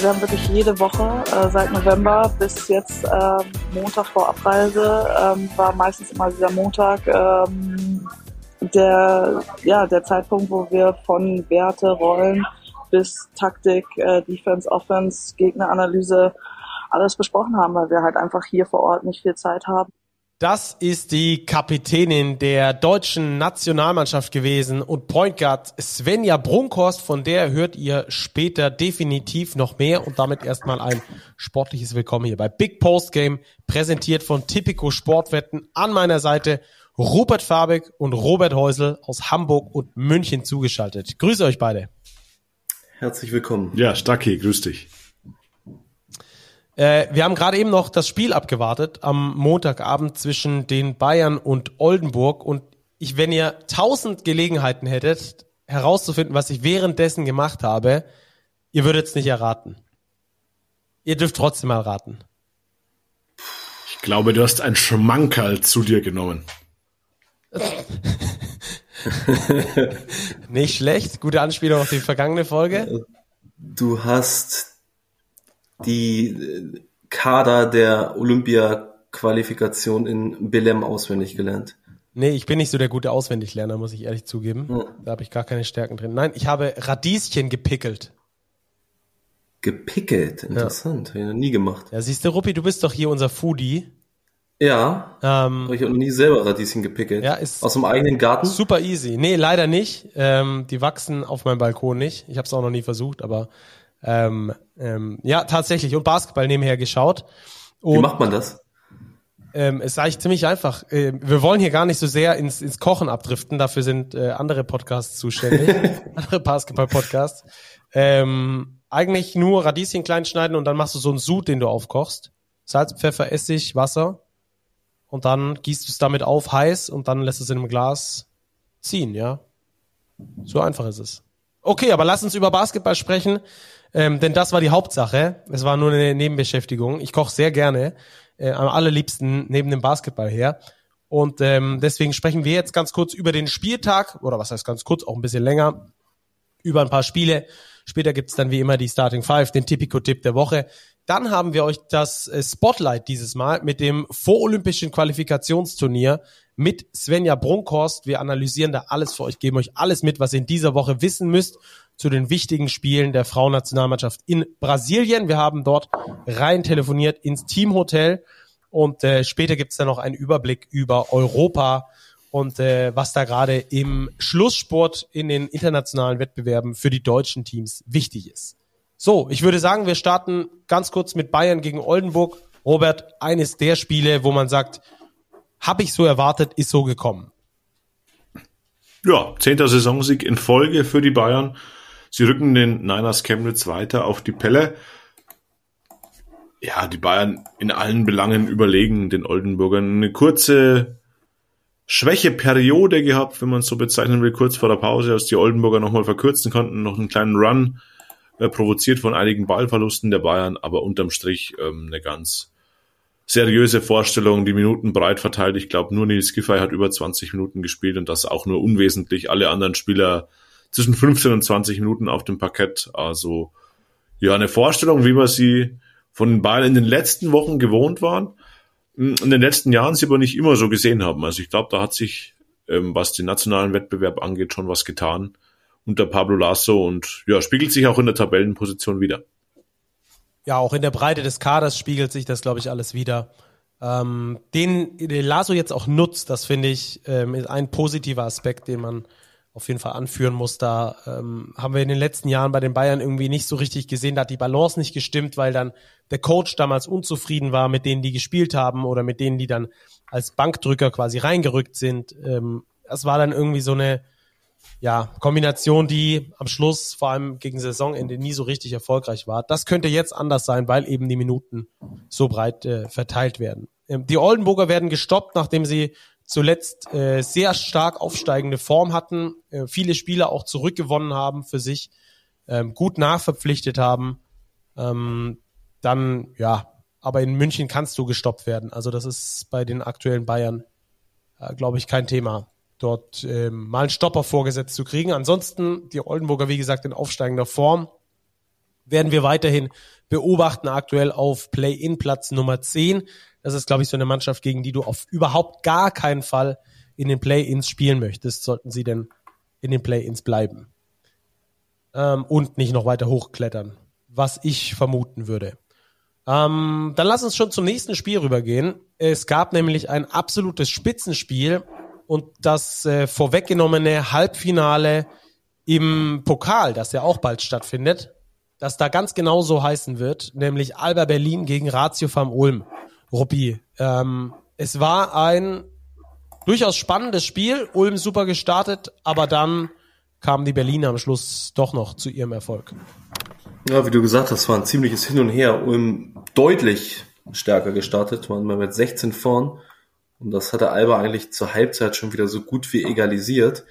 Wir haben wirklich jede Woche äh, seit November bis jetzt äh, Montag vor Abreise ähm, war meistens immer dieser Montag ähm, der ja der Zeitpunkt, wo wir von Werte, Rollen bis Taktik, äh, Defense, Offense, Gegneranalyse alles besprochen haben, weil wir halt einfach hier vor Ort nicht viel Zeit haben. Das ist die Kapitänin der deutschen Nationalmannschaft gewesen und Point Guard Svenja Brunkhorst, von der hört ihr später definitiv noch mehr und damit erstmal ein sportliches Willkommen hier bei Big Post Game, präsentiert von Tipico Sportwetten. An meiner Seite Rupert Fabig und Robert Häusel aus Hamburg und München zugeschaltet. Grüße euch beide. Herzlich willkommen. Ja, Stacki, grüß dich. Äh, wir haben gerade eben noch das Spiel abgewartet am Montagabend zwischen den Bayern und Oldenburg und ich, wenn ihr tausend Gelegenheiten hättet, herauszufinden, was ich währenddessen gemacht habe, ihr würdet es nicht erraten. Ihr dürft trotzdem mal raten. Ich glaube, du hast ein Schmankerl zu dir genommen. nicht schlecht. Gute Anspielung auf die vergangene Folge. Du hast die äh, Kader der Olympia-Qualifikation in Belem auswendig gelernt. Nee, ich bin nicht so der gute Auswendiglerner, muss ich ehrlich zugeben. Ja. Da habe ich gar keine Stärken drin. Nein, ich habe Radieschen gepickelt. Gepickelt? Interessant. Ja. Habe ich noch nie gemacht. Ja, siehst du, Ruppi, du bist doch hier unser Foodie. Ja. Ähm, habe ich auch noch nie selber Radieschen gepickelt. Ja, ist Aus dem eigenen Garten? Super easy. Nee, leider nicht. Ähm, die wachsen auf meinem Balkon nicht. Ich habe es auch noch nie versucht, aber ähm, ähm, ja, tatsächlich. Und Basketball nebenher geschaut. Und, Wie macht man das? Ähm, es ist eigentlich ziemlich einfach. Äh, wir wollen hier gar nicht so sehr ins, ins Kochen abdriften. Dafür sind äh, andere Podcasts zuständig. andere Basketball-Podcasts. Ähm, eigentlich nur Radieschen klein schneiden und dann machst du so einen Sud, den du aufkochst. Salz, Pfeffer, Essig, Wasser. Und dann gießt du es damit auf, heiß, und dann lässt es in einem Glas ziehen, ja. So einfach ist es. Okay, aber lass uns über Basketball sprechen. Ähm, denn das war die Hauptsache. Es war nur eine Nebenbeschäftigung. Ich koche sehr gerne, äh, am allerliebsten neben dem Basketball her. Und ähm, deswegen sprechen wir jetzt ganz kurz über den Spieltag, oder was heißt ganz kurz, auch ein bisschen länger, über ein paar Spiele. Später gibt's dann wie immer die Starting Five, den Tipico-Tipp der Woche. Dann haben wir euch das äh, Spotlight dieses Mal mit dem vorolympischen Qualifikationsturnier mit Svenja Brunkhorst. Wir analysieren da alles für euch, geben euch alles mit, was ihr in dieser Woche wissen müsst zu den wichtigen Spielen der Frauennationalmannschaft in Brasilien. Wir haben dort rein telefoniert ins Teamhotel und äh, später gibt's dann noch einen Überblick über Europa und äh, was da gerade im Schlusssport in den internationalen Wettbewerben für die deutschen Teams wichtig ist. So, ich würde sagen, wir starten ganz kurz mit Bayern gegen Oldenburg. Robert, eines der Spiele, wo man sagt, habe ich so erwartet, ist so gekommen. Ja, zehnter Saisonsieg in Folge für die Bayern. Sie rücken den Niners Chemnitz weiter auf die Pelle. Ja, die Bayern in allen Belangen überlegen den Oldenburgern. Eine kurze Schwächeperiode gehabt, wenn man es so bezeichnen will, kurz vor der Pause, als die Oldenburger nochmal verkürzen konnten, noch einen kleinen Run, äh, provoziert von einigen Ballverlusten der Bayern, aber unterm Strich ähm, eine ganz seriöse Vorstellung, die Minuten breit verteilt. Ich glaube, nur Nils Giffey hat über 20 Minuten gespielt und das auch nur unwesentlich. Alle anderen Spieler zwischen 15 und 20 Minuten auf dem Parkett. Also ja, eine Vorstellung, wie wir sie von den Bayern in den letzten Wochen gewohnt waren. In den letzten Jahren sie aber nicht immer so gesehen haben. Also ich glaube, da hat sich, ähm, was den nationalen Wettbewerb angeht, schon was getan unter Pablo Lasso und ja, spiegelt sich auch in der Tabellenposition wieder. Ja, auch in der Breite des Kaders spiegelt sich das, glaube ich, alles wieder. Ähm, den, den Lasso jetzt auch nutzt, das finde ich, ähm, ist ein positiver Aspekt, den man auf jeden Fall anführen muss. Da ähm, haben wir in den letzten Jahren bei den Bayern irgendwie nicht so richtig gesehen. Da hat die Balance nicht gestimmt, weil dann der Coach damals unzufrieden war mit denen, die gespielt haben oder mit denen, die dann als Bankdrücker quasi reingerückt sind. Ähm, das war dann irgendwie so eine ja, Kombination, die am Schluss, vor allem gegen Saisonende, nie so richtig erfolgreich war. Das könnte jetzt anders sein, weil eben die Minuten so breit äh, verteilt werden. Ähm, die Oldenburger werden gestoppt, nachdem sie zuletzt äh, sehr stark aufsteigende Form hatten, äh, viele Spieler auch zurückgewonnen haben für sich, ähm, gut nachverpflichtet haben. Ähm, dann, ja, aber in München kannst du gestoppt werden. Also das ist bei den aktuellen Bayern, äh, glaube ich, kein Thema dort ähm, mal einen Stopper vorgesetzt zu kriegen. Ansonsten die Oldenburger, wie gesagt, in aufsteigender Form. werden wir weiterhin beobachten, aktuell auf Play-in-Platz Nummer 10. Das ist, glaube ich, so eine Mannschaft, gegen die du auf überhaupt gar keinen Fall in den Play-ins spielen möchtest, sollten sie denn in den Play-ins bleiben. Ähm, und nicht noch weiter hochklettern, was ich vermuten würde. Ähm, dann lass uns schon zum nächsten Spiel rübergehen. Es gab nämlich ein absolutes Spitzenspiel und das äh, vorweggenommene Halbfinale im Pokal, das ja auch bald stattfindet, das da ganz genau so heißen wird, nämlich Alba Berlin gegen Ratio Farm Ulm. Ruppi, ähm, es war ein durchaus spannendes Spiel, Ulm super gestartet, aber dann kamen die Berliner am Schluss doch noch zu ihrem Erfolg. Ja, wie du gesagt hast, war ein ziemliches Hin und Her. Ulm deutlich stärker gestartet, waren wir mit 16 vorn. Und das hatte Alba eigentlich zur Halbzeit schon wieder so gut wie egalisiert.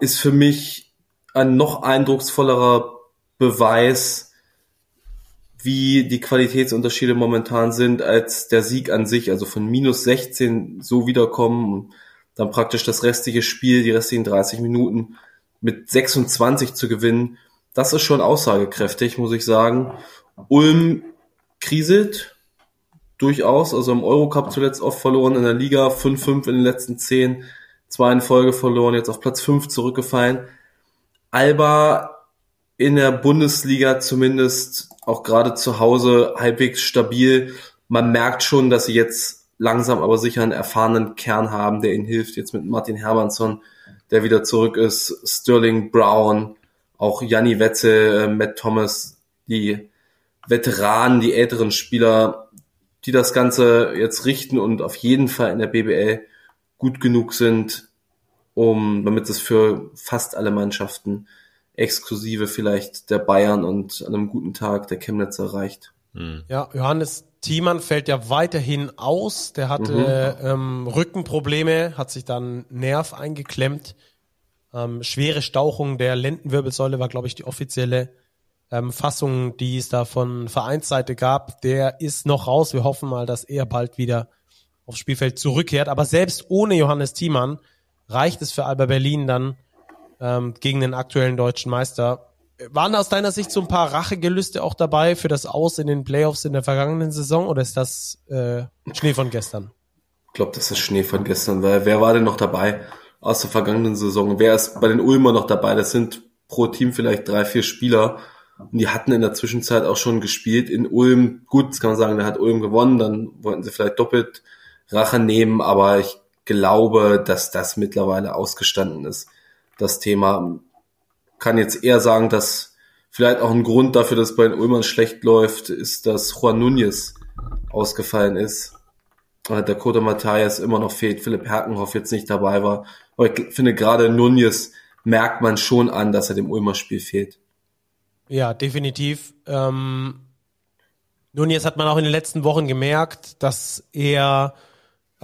Ist für mich ein noch eindrucksvollerer Beweis, wie die Qualitätsunterschiede momentan sind, als der Sieg an sich. Also von minus 16 so wiederkommen und dann praktisch das restliche Spiel, die restlichen 30 Minuten mit 26 zu gewinnen das ist schon aussagekräftig, muss ich sagen. Ulm kriselt durchaus, also im Eurocup zuletzt oft verloren, in der Liga 5-5 in den letzten 10, zwei in Folge verloren, jetzt auf Platz 5 zurückgefallen. Alba in der Bundesliga zumindest auch gerade zu Hause halbwegs stabil. Man merkt schon, dass sie jetzt langsam aber sicher einen erfahrenen Kern haben, der ihnen hilft. Jetzt mit Martin Hermannsson, der wieder zurück ist, Sterling Brown, auch Janni Wetzel, äh, Matt Thomas, die Veteranen, die älteren Spieler, die das Ganze jetzt richten und auf jeden Fall in der BBL gut genug sind, um, damit es für fast alle Mannschaften exklusive vielleicht der Bayern und an einem guten Tag der Chemnitz erreicht. Hm. Ja, Johannes Thiemann fällt ja weiterhin aus. Der hatte mhm. ähm, Rückenprobleme, hat sich dann Nerv eingeklemmt. Ähm, schwere Stauchung der Lendenwirbelsäule war, glaube ich, die offizielle ähm, Fassung, die es da von Vereinsseite gab. Der ist noch raus. Wir hoffen mal, dass er bald wieder aufs Spielfeld zurückkehrt. Aber selbst ohne Johannes Thiemann reicht es für Alba Berlin dann ähm, gegen den aktuellen deutschen Meister. Waren aus deiner Sicht so ein paar Rachegelüste auch dabei für das Aus in den Playoffs in der vergangenen Saison oder ist das äh, Schnee von gestern? Ich glaube, das ist Schnee von gestern, weil wer war denn noch dabei? aus der vergangenen Saison. Wer ist bei den Ulmer noch dabei? Das sind pro Team vielleicht drei, vier Spieler. Und die hatten in der Zwischenzeit auch schon gespielt in Ulm. Gut, das kann man sagen, da hat Ulm gewonnen, dann wollten sie vielleicht doppelt Rache nehmen, aber ich glaube, dass das mittlerweile ausgestanden ist. Das Thema kann jetzt eher sagen, dass vielleicht auch ein Grund dafür, dass bei den Ulmern schlecht läuft, ist, dass Juan Núñez ausgefallen ist. Dakota Matthias immer noch fehlt, Philipp Herkenhoff jetzt nicht dabei war. Aber ich finde gerade Nunez merkt man schon an, dass er dem Ulmer Spiel fehlt. Ja, definitiv. Ähm, Nunez hat man auch in den letzten Wochen gemerkt, dass er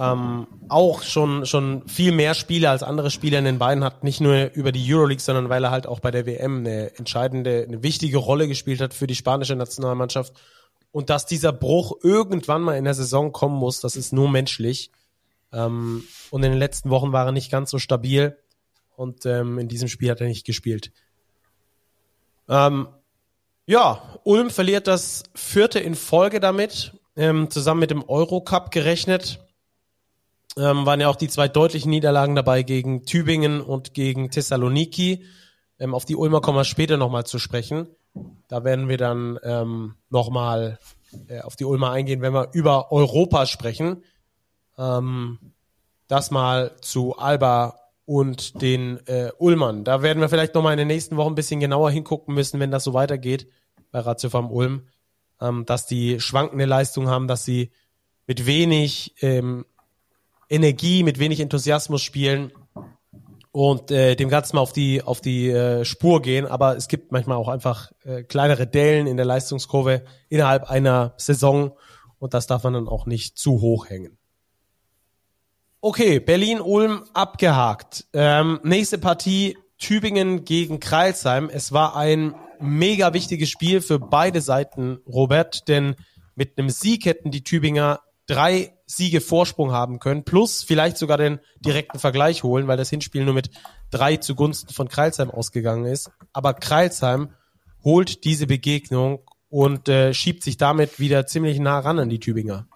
ähm, auch schon, schon viel mehr Spiele als andere Spieler in den Beinen hat. Nicht nur über die Euroleague, sondern weil er halt auch bei der WM eine entscheidende, eine wichtige Rolle gespielt hat für die spanische Nationalmannschaft und dass dieser Bruch irgendwann mal in der Saison kommen muss, das ist nur menschlich. Ähm, und in den letzten Wochen war er nicht ganz so stabil und ähm, in diesem Spiel hat er nicht gespielt. Ähm, ja, Ulm verliert das vierte in Folge damit, ähm, zusammen mit dem Eurocup gerechnet. Ähm, waren ja auch die zwei deutlichen Niederlagen dabei gegen Tübingen und gegen Thessaloniki. Ähm, auf die Ulmer kommen wir später nochmal zu sprechen. Da werden wir dann ähm, nochmal äh, auf die Ulmer eingehen, wenn wir über Europa sprechen. Ähm, das mal zu Alba und den äh, Ulmern. Da werden wir vielleicht nochmal in den nächsten Wochen ein bisschen genauer hingucken müssen, wenn das so weitergeht bei Ratio vom Ulm, ähm, dass die schwankende Leistung haben, dass sie mit wenig ähm, Energie, mit wenig Enthusiasmus spielen und äh, dem Ganzen mal auf die auf die äh, Spur gehen. Aber es gibt manchmal auch einfach äh, kleinere Dellen in der Leistungskurve innerhalb einer Saison und das darf man dann auch nicht zu hoch hängen. Okay, Berlin-Ulm abgehakt. Ähm, nächste Partie Tübingen gegen Kreilsheim. Es war ein mega wichtiges Spiel für beide Seiten, Robert, denn mit einem Sieg hätten die Tübinger drei Siege Vorsprung haben können, plus vielleicht sogar den direkten Vergleich holen, weil das Hinspiel nur mit drei zugunsten von Kreilsheim ausgegangen ist. Aber Kreilsheim holt diese Begegnung und äh, schiebt sich damit wieder ziemlich nah ran an die Tübinger.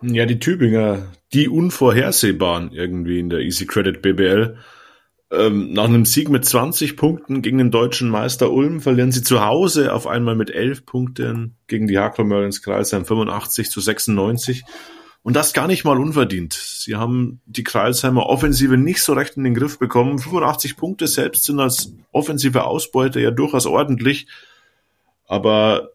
Ja, die Tübinger, die unvorhersehbaren irgendwie in der Easy Credit BBL. Ähm, nach einem Sieg mit 20 Punkten gegen den deutschen Meister Ulm verlieren sie zu Hause auf einmal mit 11 Punkten gegen die Hakro Merlins Kreisheim 85 zu 96. Und das gar nicht mal unverdient. Sie haben die Kreisheimer Offensive nicht so recht in den Griff bekommen. 85 Punkte selbst sind als offensive Ausbeute ja durchaus ordentlich. Aber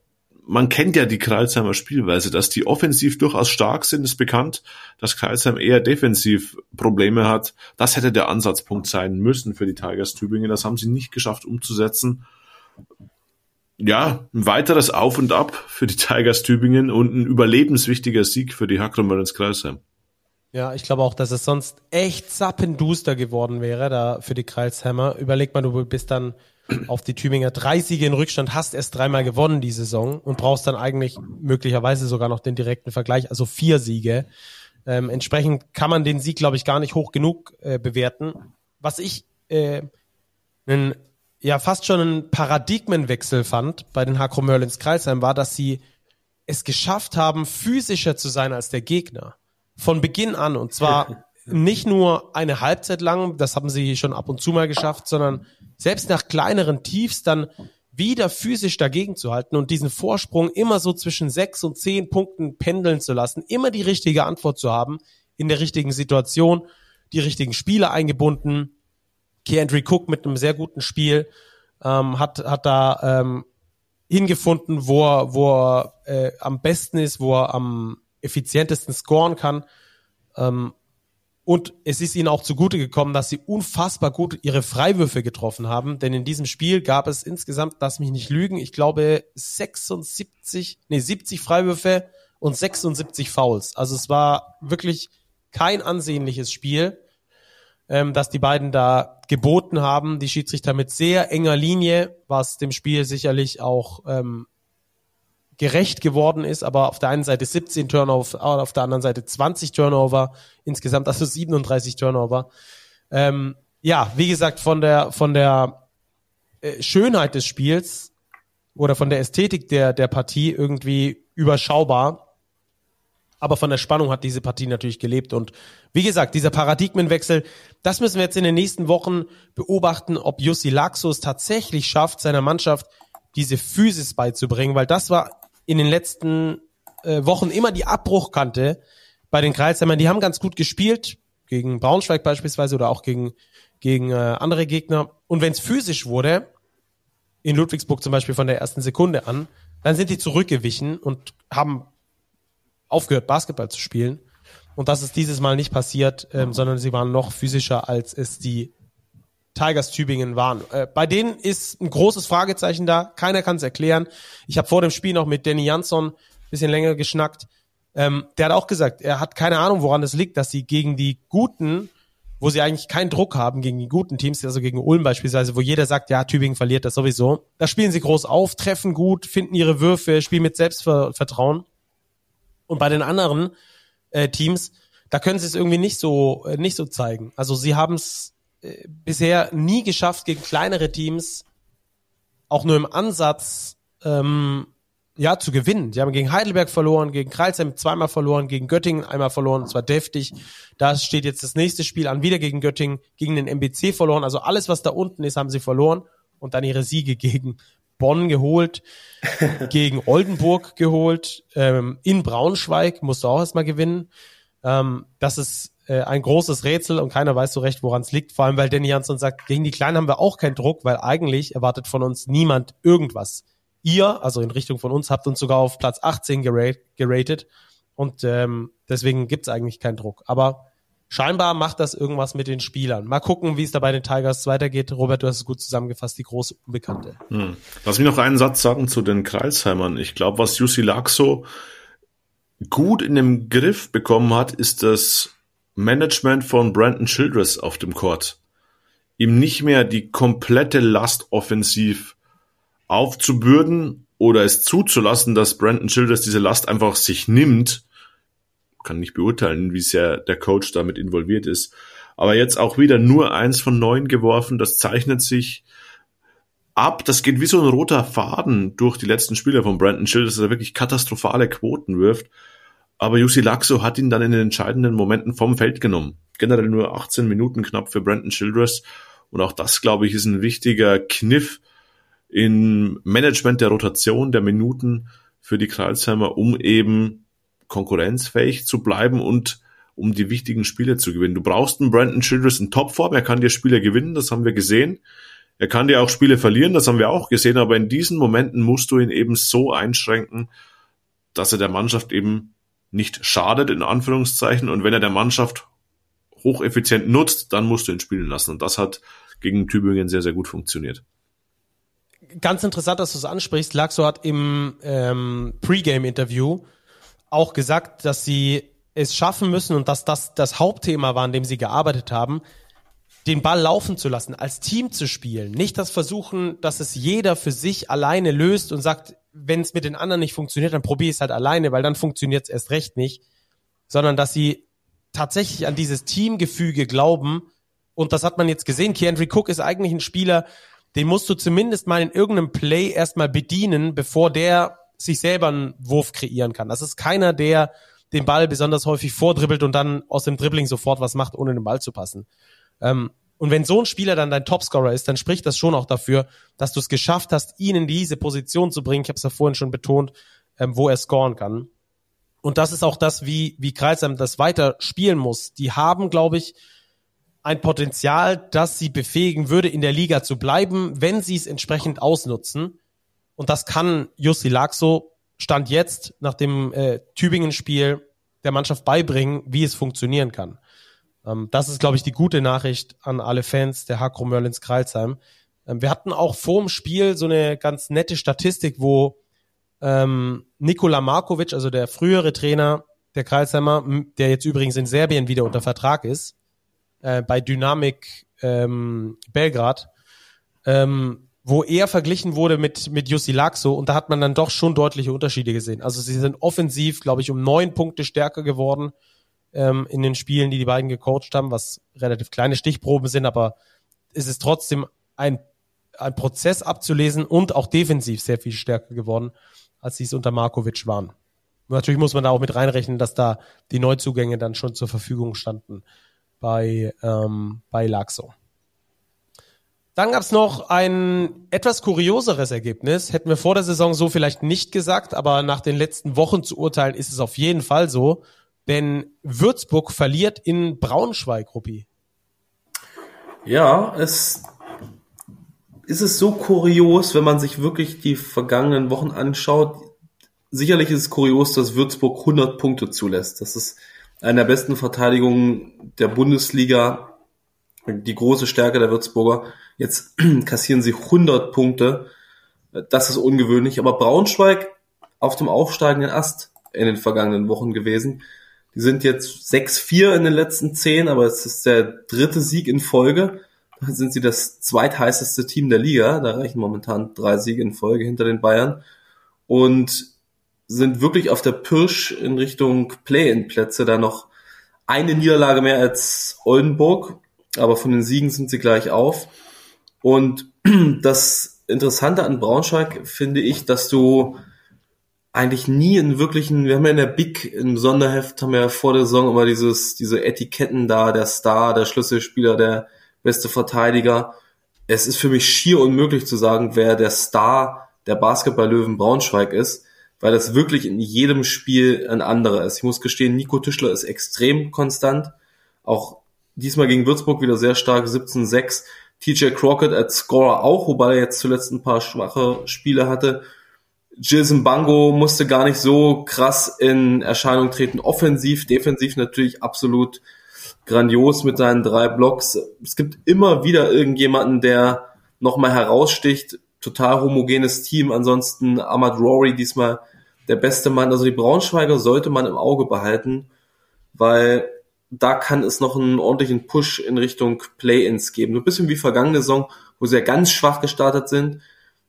man kennt ja die Kreilsheimer Spielweise, dass die offensiv durchaus stark sind, ist bekannt, dass Kreilsheim eher defensiv Probleme hat. Das hätte der Ansatzpunkt sein müssen für die Tigers Tübingen. Das haben sie nicht geschafft umzusetzen. Ja, ein weiteres Auf und Ab für die Tigers Tübingen und ein überlebenswichtiger Sieg für die Hackromerins Kreilsheim. Ja, ich glaube auch, dass es sonst echt sappenduster geworden wäre da für die Kreilsheimer. Überleg mal, du bist dann auf die Tübinger drei Siege in Rückstand, hast erst dreimal gewonnen die Saison und brauchst dann eigentlich möglicherweise sogar noch den direkten Vergleich, also vier Siege. Ähm, entsprechend kann man den Sieg, glaube ich, gar nicht hoch genug äh, bewerten. Was ich äh, einen, ja fast schon einen Paradigmenwechsel fand bei den Hakro Merlins Kreisheim war, dass sie es geschafft haben, physischer zu sein als der Gegner. Von Beginn an. Und zwar nicht nur eine Halbzeit lang, das haben sie schon ab und zu mal geschafft, sondern selbst nach kleineren Tiefs dann wieder physisch dagegen zu halten und diesen Vorsprung immer so zwischen sechs und zehn Punkten pendeln zu lassen, immer die richtige Antwort zu haben, in der richtigen Situation, die richtigen Spieler eingebunden. Kendry Cook mit einem sehr guten Spiel ähm, hat, hat da ähm, hingefunden, wo er, wo er äh, am besten ist, wo er am effizientesten scoren kann. Ähm, und es ist ihnen auch zugute gekommen, dass sie unfassbar gut ihre Freiwürfe getroffen haben. Denn in diesem Spiel gab es insgesamt, lass mich nicht lügen, ich glaube 76, nee 70 Freiwürfe und 76 Fouls. Also es war wirklich kein ansehnliches Spiel, ähm, dass die beiden da geboten haben. Die Schiedsrichter mit sehr enger Linie, was dem Spiel sicherlich auch ähm, gerecht geworden ist, aber auf der einen Seite 17 Turnover, auf der anderen Seite 20 Turnover, insgesamt also 37 Turnover. Ähm, ja, wie gesagt, von der, von der äh, Schönheit des Spiels oder von der Ästhetik der, der Partie irgendwie überschaubar. Aber von der Spannung hat diese Partie natürlich gelebt. Und wie gesagt, dieser Paradigmenwechsel, das müssen wir jetzt in den nächsten Wochen beobachten, ob Jussi Laxos tatsächlich schafft, seiner Mannschaft diese Physis beizubringen, weil das war in den letzten äh, Wochen immer die Abbruchkante bei den Kreisheimern. Die haben ganz gut gespielt, gegen Braunschweig beispielsweise oder auch gegen, gegen äh, andere Gegner. Und wenn es physisch wurde, in Ludwigsburg zum Beispiel von der ersten Sekunde an, dann sind die zurückgewichen und haben aufgehört, Basketball zu spielen. Und das ist dieses Mal nicht passiert, ähm, sondern sie waren noch physischer, als es die Tigers Tübingen waren. Äh, bei denen ist ein großes Fragezeichen da. Keiner kann es erklären. Ich habe vor dem Spiel noch mit Danny Jansson bisschen länger geschnackt. Ähm, der hat auch gesagt, er hat keine Ahnung, woran es liegt, dass sie gegen die guten, wo sie eigentlich keinen Druck haben, gegen die guten Teams, also gegen Ulm beispielsweise, wo jeder sagt, ja, Tübingen verliert das sowieso. Da spielen sie groß auf, treffen gut, finden ihre Würfe, spielen mit Selbstvertrauen. Und bei den anderen äh, Teams, da können sie es irgendwie nicht so äh, nicht so zeigen. Also sie haben es bisher nie geschafft, gegen kleinere Teams auch nur im Ansatz ähm, ja zu gewinnen. Die haben gegen Heidelberg verloren, gegen Kreilsheim zweimal verloren, gegen Göttingen einmal verloren, zwar deftig. Da steht jetzt das nächste Spiel an, wieder gegen Göttingen, gegen den MBC verloren. Also alles, was da unten ist, haben sie verloren und dann ihre Siege gegen Bonn geholt, gegen Oldenburg geholt, ähm, in Braunschweig musst du auch erstmal gewinnen. Ähm, das ist äh, ein großes Rätsel und keiner weiß so recht, woran es liegt. Vor allem, weil Danny Jansson sagt, gegen die Kleinen haben wir auch keinen Druck, weil eigentlich erwartet von uns niemand irgendwas. Ihr, also in Richtung von uns, habt uns sogar auf Platz 18 geratet und ähm, deswegen gibt's eigentlich keinen Druck. Aber scheinbar macht das irgendwas mit den Spielern. Mal gucken, wie es da bei den Tigers weitergeht. Robert, du hast es gut zusammengefasst, die große Unbekannte. Hm. Lass mich noch einen Satz sagen zu den Kreisheimern. Ich glaube, was Jussi Laxo gut in den Griff bekommen hat, ist das Management von Brandon Childress auf dem Court. Ihm nicht mehr die komplette Last offensiv aufzubürden oder es zuzulassen, dass Brandon Childress diese Last einfach sich nimmt. Kann nicht beurteilen, wie sehr der Coach damit involviert ist. Aber jetzt auch wieder nur eins von neun geworfen. Das zeichnet sich ab. Das geht wie so ein roter Faden durch die letzten Spiele von Brandon Schill, dass er wirklich katastrophale Quoten wirft. Aber Jussi Laxo hat ihn dann in den entscheidenden Momenten vom Feld genommen. Generell nur 18 Minuten knapp für Brandon Childress. Und auch das, glaube ich, ist ein wichtiger Kniff im Management der Rotation der Minuten für die Kreuzheimer, um eben konkurrenzfähig zu bleiben und um die wichtigen Spiele zu gewinnen. Du brauchst einen Brandon Childress in Topform, er kann dir Spiele gewinnen, das haben wir gesehen. Er kann dir auch Spiele verlieren, das haben wir auch gesehen, aber in diesen Momenten musst du ihn eben so einschränken, dass er der Mannschaft eben nicht schadet, in Anführungszeichen. Und wenn er der Mannschaft hocheffizient nutzt, dann musst du ihn spielen lassen. Und das hat gegen Tübingen sehr, sehr gut funktioniert. Ganz interessant, dass du es ansprichst. Laxo hat im ähm, Pre-Game-Interview auch gesagt, dass sie es schaffen müssen und dass das das Hauptthema war, an dem sie gearbeitet haben, den Ball laufen zu lassen, als Team zu spielen. Nicht das Versuchen, dass es jeder für sich alleine löst und sagt, wenn es mit den anderen nicht funktioniert, dann probiere ich es halt alleine, weil dann funktioniert es erst recht nicht. Sondern dass sie tatsächlich an dieses Teamgefüge glauben. Und das hat man jetzt gesehen. Kendrick Cook ist eigentlich ein Spieler, den musst du zumindest mal in irgendeinem Play erstmal bedienen, bevor der sich selber einen Wurf kreieren kann. Das ist keiner, der den Ball besonders häufig vordribbelt und dann aus dem Dribbling sofort was macht, ohne den Ball zu passen. Ähm, und wenn so ein Spieler dann dein Topscorer ist, dann spricht das schon auch dafür, dass du es geschafft hast, ihn in diese Position zu bringen. Ich habe es ja vorhin schon betont, ähm, wo er scoren kann. Und das ist auch das, wie, wie Kreisheim das weiter spielen muss. Die haben, glaube ich, ein Potenzial, das sie befähigen würde, in der Liga zu bleiben, wenn sie es entsprechend ausnutzen. Und das kann Jussi Laxo Stand jetzt nach dem äh, Tübingen-Spiel der Mannschaft beibringen, wie es funktionieren kann. Ähm, das ist, glaube ich, die gute Nachricht an alle Fans der Hakro Merlins Kreilsheim. Ähm, wir hatten auch vor dem Spiel so eine ganz nette Statistik, wo ähm, Nikola Markovic, also der frühere Trainer der Kreilsheimer, der jetzt übrigens in Serbien wieder unter Vertrag ist, äh, bei Dynamik ähm, Belgrad, ähm, wo er verglichen wurde mit, mit Jussi Laxo und da hat man dann doch schon deutliche Unterschiede gesehen. Also sie sind offensiv, glaube ich, um neun Punkte stärker geworden ähm, in den Spielen, die die beiden gecoacht haben, was relativ kleine Stichproben sind, aber es ist trotzdem ein, ein Prozess abzulesen und auch defensiv sehr viel stärker geworden, als sie es unter Markovic waren. Natürlich muss man da auch mit reinrechnen, dass da die Neuzugänge dann schon zur Verfügung standen bei, ähm, bei Laxo. Dann gab's noch ein etwas kurioseres Ergebnis. Hätten wir vor der Saison so vielleicht nicht gesagt, aber nach den letzten Wochen zu urteilen ist es auf jeden Fall so. Denn Würzburg verliert in Braunschweig, Ruppi. Ja, es ist es so kurios, wenn man sich wirklich die vergangenen Wochen anschaut. Sicherlich ist es kurios, dass Würzburg 100 Punkte zulässt. Das ist eine der besten Verteidigungen der Bundesliga. Die große Stärke der Würzburger. Jetzt kassieren sie 100 Punkte. Das ist ungewöhnlich. Aber Braunschweig auf dem aufsteigenden Ast in den vergangenen Wochen gewesen. Die sind jetzt 6-4 in den letzten 10, aber es ist der dritte Sieg in Folge. Da sind sie das zweitheißeste Team der Liga. Da reichen momentan drei Siege in Folge hinter den Bayern. Und sind wirklich auf der Pirsch in Richtung Play-in-Plätze. Da noch eine Niederlage mehr als Oldenburg. Aber von den Siegen sind sie gleich auf. Und das Interessante an Braunschweig finde ich, dass du eigentlich nie in wirklichen, wir haben ja in der Big im Sonderheft haben wir ja vor der Saison immer dieses, diese Etiketten da, der Star, der Schlüsselspieler, der beste Verteidiger. Es ist für mich schier unmöglich zu sagen, wer der Star der Basketball-Löwen Braunschweig ist, weil das wirklich in jedem Spiel ein anderer ist. Ich muss gestehen, Nico Tischler ist extrem konstant. Auch diesmal gegen Würzburg wieder sehr stark, 17-6. TJ Crockett als Scorer auch, wobei er jetzt zuletzt ein paar schwache Spiele hatte. Jason Bango musste gar nicht so krass in Erscheinung treten. Offensiv, defensiv natürlich absolut grandios mit seinen drei Blocks. Es gibt immer wieder irgendjemanden, der nochmal heraussticht. Total homogenes Team. Ansonsten Ahmad Rory diesmal der beste Mann. Also die Braunschweiger sollte man im Auge behalten, weil da kann es noch einen ordentlichen Push in Richtung Play-ins geben. So ein bisschen wie vergangene Saison, wo sie ja ganz schwach gestartet sind,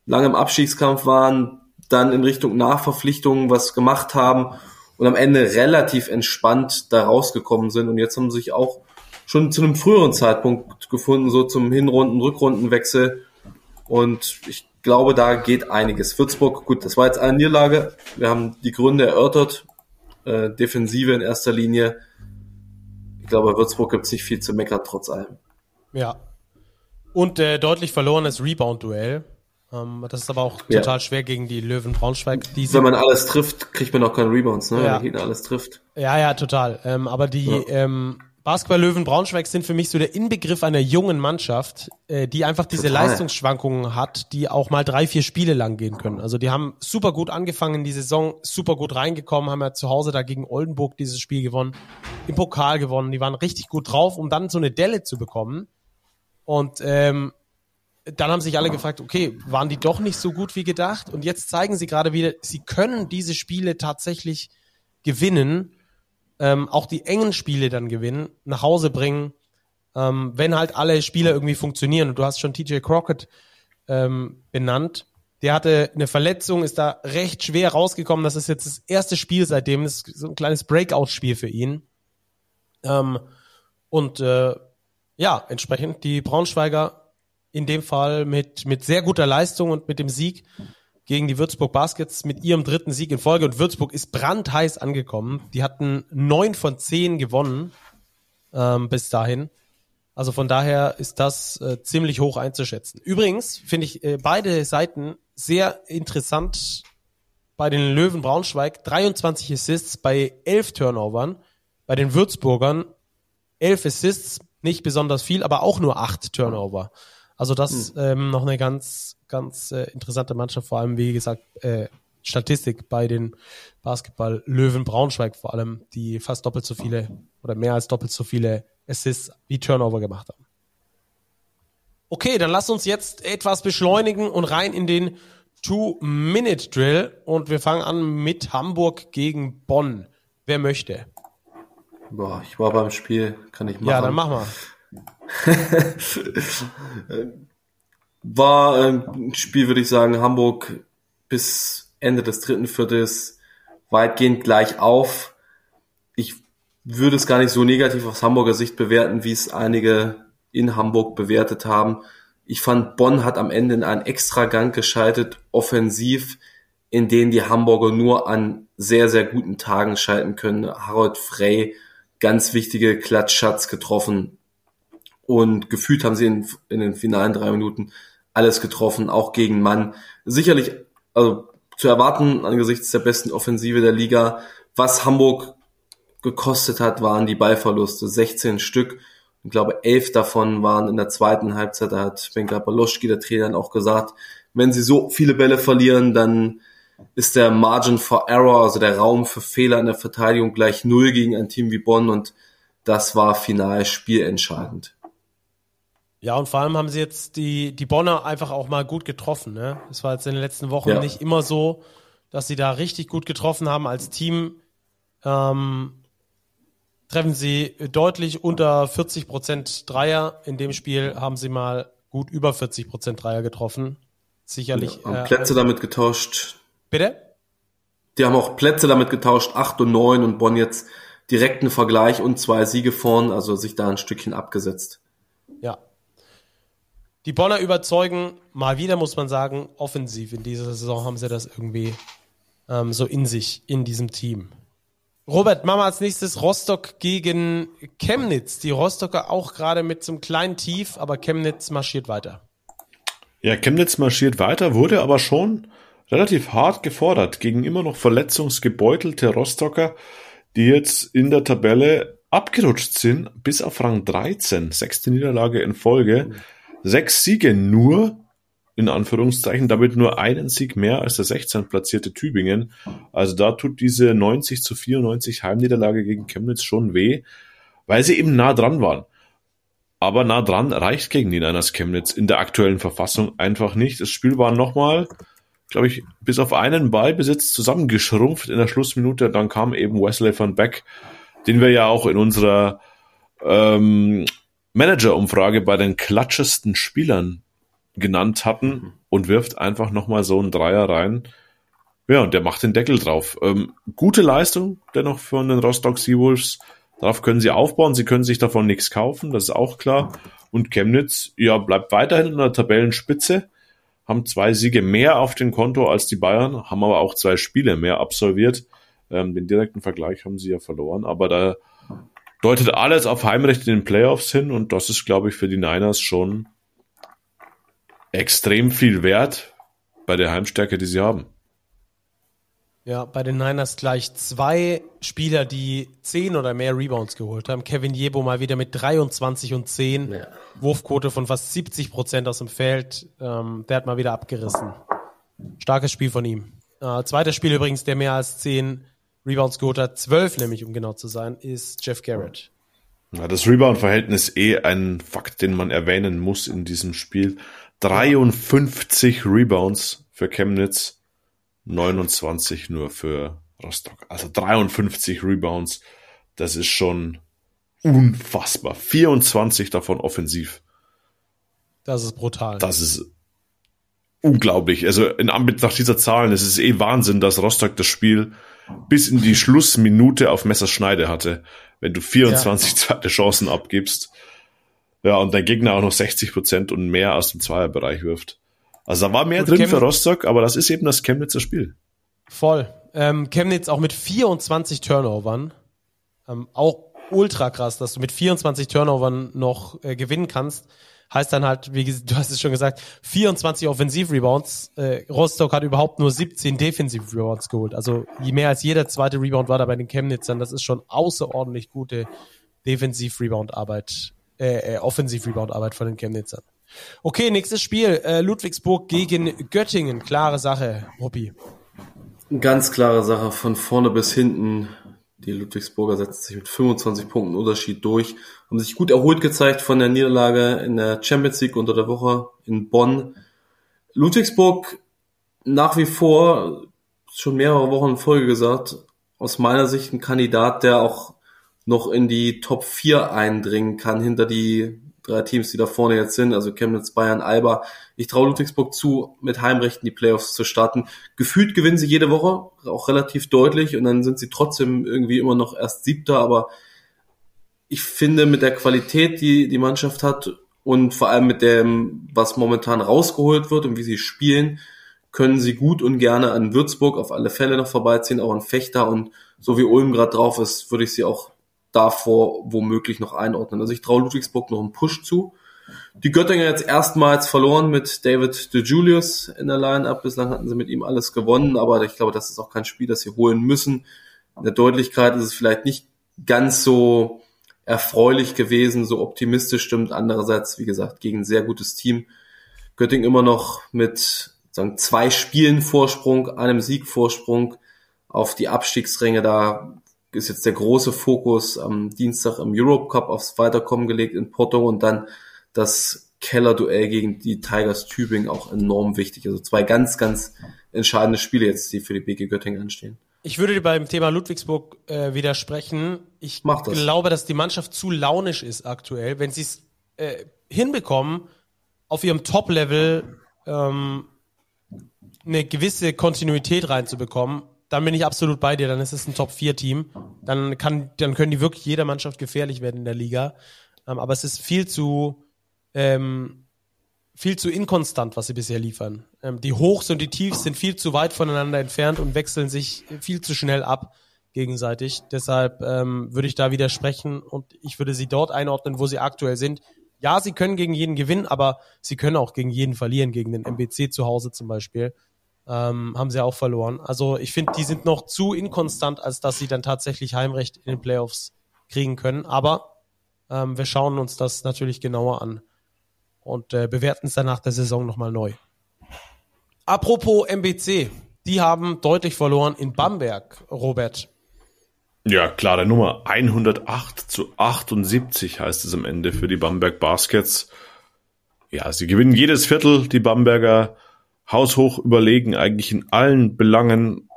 lange im Abstiegskampf waren, dann in Richtung Nachverpflichtungen was gemacht haben und am Ende relativ entspannt da rausgekommen sind. Und jetzt haben sie sich auch schon zu einem früheren Zeitpunkt gefunden, so zum Hinrunden, Rückrundenwechsel, Und ich glaube, da geht einiges. Würzburg, gut, das war jetzt eine Niederlage. Wir haben die Gründe erörtert. Äh, Defensive in erster Linie. Ich glaube, bei Würzburg gibt es nicht viel zu meckern, trotz allem. Ja. Und äh, deutlich verlorenes Rebound-Duell. Ähm, das ist aber auch ja. total schwer gegen die Löwen Braunschweig. Die Wenn man alles trifft, kriegt man auch keine Rebounds, ne? Ja. Wenn Gegner alles trifft. Ja, ja, total. Ähm, aber die ja. ähm, Basketball-Löwen Braunschweig sind für mich so der Inbegriff einer jungen Mannschaft, äh, die einfach diese total. Leistungsschwankungen hat, die auch mal drei, vier Spiele lang gehen können. Also die haben super gut angefangen in die Saison, super gut reingekommen, haben ja zu Hause da gegen Oldenburg dieses Spiel gewonnen, im Pokal gewonnen. Die waren richtig gut drauf, um dann so eine Delle zu bekommen. Und ähm, dann haben sich alle gefragt, okay, waren die doch nicht so gut wie gedacht? Und jetzt zeigen sie gerade wieder, sie können diese Spiele tatsächlich gewinnen, ähm, auch die engen Spiele dann gewinnen, nach Hause bringen, ähm, wenn halt alle Spieler irgendwie funktionieren. Und du hast schon TJ Crockett ähm, benannt. Der hatte eine Verletzung, ist da recht schwer rausgekommen. Das ist jetzt das erste Spiel seitdem. Das ist so ein kleines Breakout-Spiel für ihn. Ähm, und äh, ja, entsprechend die Braunschweiger in dem Fall mit, mit sehr guter Leistung und mit dem Sieg gegen die Würzburg Baskets mit ihrem dritten Sieg in Folge. Und Würzburg ist brandheiß angekommen. Die hatten neun von zehn gewonnen ähm, bis dahin. Also von daher ist das äh, ziemlich hoch einzuschätzen. Übrigens finde ich äh, beide Seiten sehr interessant bei den Löwen Braunschweig. 23 Assists bei 11 Turnovern. Bei den Würzburgern 11 Assists, nicht besonders viel, aber auch nur 8 Turnover. Also das mhm. ähm, noch eine ganz, ganz äh, interessante Mannschaft, vor allem, wie gesagt, äh, Statistik bei den Basketball-Löwen Braunschweig vor allem, die fast doppelt so viele oder mehr als doppelt so viele Assists wie Turnover gemacht haben. Okay, dann lass uns jetzt etwas beschleunigen und rein in den Two-Minute-Drill und wir fangen an mit Hamburg gegen Bonn. Wer möchte? Boah, ich war beim Spiel, kann ich machen. Ja, dann mach mal. War ein Spiel, würde ich sagen, Hamburg bis Ende des dritten Viertels weitgehend gleich auf. Ich würde es gar nicht so negativ aus Hamburger Sicht bewerten, wie es einige in Hamburg bewertet haben. Ich fand, Bonn hat am Ende in einen Extragang geschaltet, offensiv, in denen die Hamburger nur an sehr, sehr guten Tagen schalten können. Harold Frey, ganz wichtige Klatschschatz getroffen. Und gefühlt haben sie in, in den finalen drei Minuten alles getroffen, auch gegen Mann. Sicherlich, also zu erwarten angesichts der besten Offensive der Liga. Was Hamburg gekostet hat, waren die Ballverluste, 16 Stück. Ich glaube, elf davon waren in der zweiten Halbzeit. Da hat Benka Baloschki, der Trainer, auch gesagt, wenn sie so viele Bälle verlieren, dann ist der Margin for Error, also der Raum für Fehler in der Verteidigung gleich null gegen ein Team wie Bonn und das war final spielentscheidend. Ja, und vor allem haben sie jetzt die, die Bonner einfach auch mal gut getroffen. Ne? Das war jetzt in den letzten Wochen ja. nicht immer so, dass sie da richtig gut getroffen haben. Als Team ähm, treffen sie deutlich unter 40 Prozent Dreier. In dem Spiel haben sie mal gut über 40 Prozent Dreier getroffen. Sicherlich. Ja, haben äh, Plätze damit getauscht. Bitte? Die haben auch Plätze damit getauscht, 8 und 9 und Bonn jetzt direkten Vergleich und zwei Siege vorn, also sich da ein Stückchen abgesetzt. Die Bonner überzeugen, mal wieder muss man sagen, offensiv. In dieser Saison haben sie das irgendwie ähm, so in sich, in diesem Team. Robert, machen wir als nächstes Rostock gegen Chemnitz. Die Rostocker auch gerade mit so einem kleinen Tief, aber Chemnitz marschiert weiter. Ja, Chemnitz marschiert weiter, wurde aber schon relativ hart gefordert gegen immer noch verletzungsgebeutelte Rostocker, die jetzt in der Tabelle abgerutscht sind bis auf Rang 13, sechste Niederlage in Folge. Mhm. Sechs Siege nur, in Anführungszeichen, damit nur einen Sieg mehr als der 16 platzierte Tübingen. Also da tut diese 90 zu 94 Heimniederlage gegen Chemnitz schon weh, weil sie eben nah dran waren. Aber nah dran reicht gegen die Niners Chemnitz in der aktuellen Verfassung einfach nicht. Das Spiel war nochmal, glaube ich, bis auf einen Ballbesitz zusammengeschrumpft in der Schlussminute. Dann kam eben Wesley van Beck, den wir ja auch in unserer ähm, Manager-Umfrage bei den klatschesten Spielern genannt hatten mhm. und wirft einfach nochmal so einen Dreier rein. Ja, und der macht den Deckel drauf. Ähm, gute Leistung dennoch von den Rostock Seawolves. Darauf können sie aufbauen. Sie können sich davon nichts kaufen, das ist auch klar. Und Chemnitz, ja, bleibt weiterhin in der Tabellenspitze. haben zwei Siege mehr auf dem Konto als die Bayern, haben aber auch zwei Spiele mehr absolviert. Ähm, den direkten Vergleich haben sie ja verloren, aber da deutet alles auf Heimrecht in den Playoffs hin und das ist, glaube ich, für die Niners schon extrem viel wert bei der Heimstärke, die sie haben. Ja, bei den Niners gleich zwei Spieler, die zehn oder mehr Rebounds geholt haben. Kevin Jebo mal wieder mit 23 und 10. Ja. Wurfquote von fast 70 Prozent aus dem Feld. Ähm, der hat mal wieder abgerissen. Starkes Spiel von ihm. Äh, zweites Spiel übrigens, der mehr als zehn Rebounds geholt hat, zwölf nämlich, um genau zu sein, ist Jeff Garrett. Ja, das Rebound-Verhältnis eh ein Fakt, den man erwähnen muss in diesem Spiel. 53 Rebounds für Chemnitz 29 nur für Rostock. Also 53 Rebounds. Das ist schon unfassbar. 24 davon offensiv. Das ist brutal. Das ist unglaublich. Also in Anbetracht dieser Zahlen, es ist eh Wahnsinn, dass Rostock das Spiel bis in die Schlussminute auf Messerschneide hatte. Wenn du 24 ja. zweite Chancen abgibst. Ja, und dein Gegner auch noch 60 Prozent und mehr aus dem Zweierbereich wirft. Also da war mehr Gut, drin Chemnitz, für Rostock, aber das ist eben das Chemnitzer Spiel. Voll. Ähm, Chemnitz auch mit 24 Turnovern. Ähm, auch ultra krass, dass du mit 24 Turnovern noch äh, gewinnen kannst. Heißt dann halt, wie du hast es schon gesagt, 24 Offensiv-Rebounds. Äh, Rostock hat überhaupt nur 17 Defensiv-Rebounds geholt. Also je mehr als jeder zweite Rebound war da bei den Chemnitzern. Das ist schon außerordentlich gute Defensiv-Rebound-Arbeit, äh, äh Offensiv-Rebound-Arbeit von den Chemnitzern. Okay, nächstes Spiel. Äh, Ludwigsburg gegen Göttingen. Klare Sache, Ruppi. Ganz klare Sache von vorne bis hinten. Die Ludwigsburger setzen sich mit 25 Punkten Unterschied durch, haben sich gut erholt gezeigt von der Niederlage in der Champions League unter der Woche in Bonn. Ludwigsburg nach wie vor, schon mehrere Wochen in Folge gesagt, aus meiner Sicht ein Kandidat, der auch noch in die Top 4 eindringen kann, hinter die drei Teams, die da vorne jetzt sind, also Chemnitz, Bayern, Alba. Ich traue Ludwigsburg zu, mit Heimrechten die Playoffs zu starten. Gefühlt gewinnen sie jede Woche, auch relativ deutlich, und dann sind sie trotzdem irgendwie immer noch erst Siebter, aber ich finde, mit der Qualität, die die Mannschaft hat und vor allem mit dem, was momentan rausgeholt wird und wie sie spielen, können sie gut und gerne an Würzburg auf alle Fälle noch vorbeiziehen, auch an Fechter und so wie Ulm gerade drauf ist, würde ich sie auch davor womöglich noch einordnen. Also ich traue Ludwigsburg noch einen Push zu. Die Göttinger jetzt erstmals verloren mit David de Julius in der Line-Up. Bislang hatten sie mit ihm alles gewonnen, aber ich glaube, das ist auch kein Spiel, das sie holen müssen. In der Deutlichkeit ist es vielleicht nicht ganz so erfreulich gewesen, so optimistisch stimmt. Andererseits, wie gesagt, gegen ein sehr gutes Team. Göttingen immer noch mit sagen, zwei Spielen Vorsprung, einem Sieg Vorsprung auf die Abstiegsränge. Da ist jetzt der große Fokus am Dienstag im Europe Cup aufs Weiterkommen gelegt in Porto und dann das Keller-Duell gegen die Tigers Tübingen auch enorm wichtig. Also zwei ganz, ganz entscheidende Spiele jetzt, die für die BG Göttingen anstehen. Ich würde dir beim Thema Ludwigsburg äh, widersprechen. Ich das. glaube, dass die Mannschaft zu launisch ist aktuell. Wenn sie es äh, hinbekommen, auf ihrem Top-Level ähm, eine gewisse Kontinuität reinzubekommen, dann bin ich absolut bei dir. Dann ist es ein Top-4-Team. Dann kann, dann können die wirklich jeder Mannschaft gefährlich werden in der Liga. Ähm, aber es ist viel zu, ähm, viel zu inkonstant, was sie bisher liefern. Ähm, die Hochs und die Tiefs sind viel zu weit voneinander entfernt und wechseln sich viel zu schnell ab gegenseitig. Deshalb ähm, würde ich da widersprechen und ich würde sie dort einordnen, wo sie aktuell sind. Ja, sie können gegen jeden gewinnen, aber sie können auch gegen jeden verlieren, gegen den MBC zu Hause zum Beispiel ähm, haben sie auch verloren. Also ich finde, die sind noch zu inkonstant, als dass sie dann tatsächlich Heimrecht in den Playoffs kriegen können. Aber ähm, wir schauen uns das natürlich genauer an und äh, bewerten es dann nach der Saison nochmal neu. Apropos MBC, die haben deutlich verloren in Bamberg, Robert. Ja, klare Nummer. 108 zu 78 heißt es am Ende für die Bamberg Baskets. Ja, sie gewinnen jedes Viertel, die Bamberger haushoch überlegen, eigentlich in allen Belangen,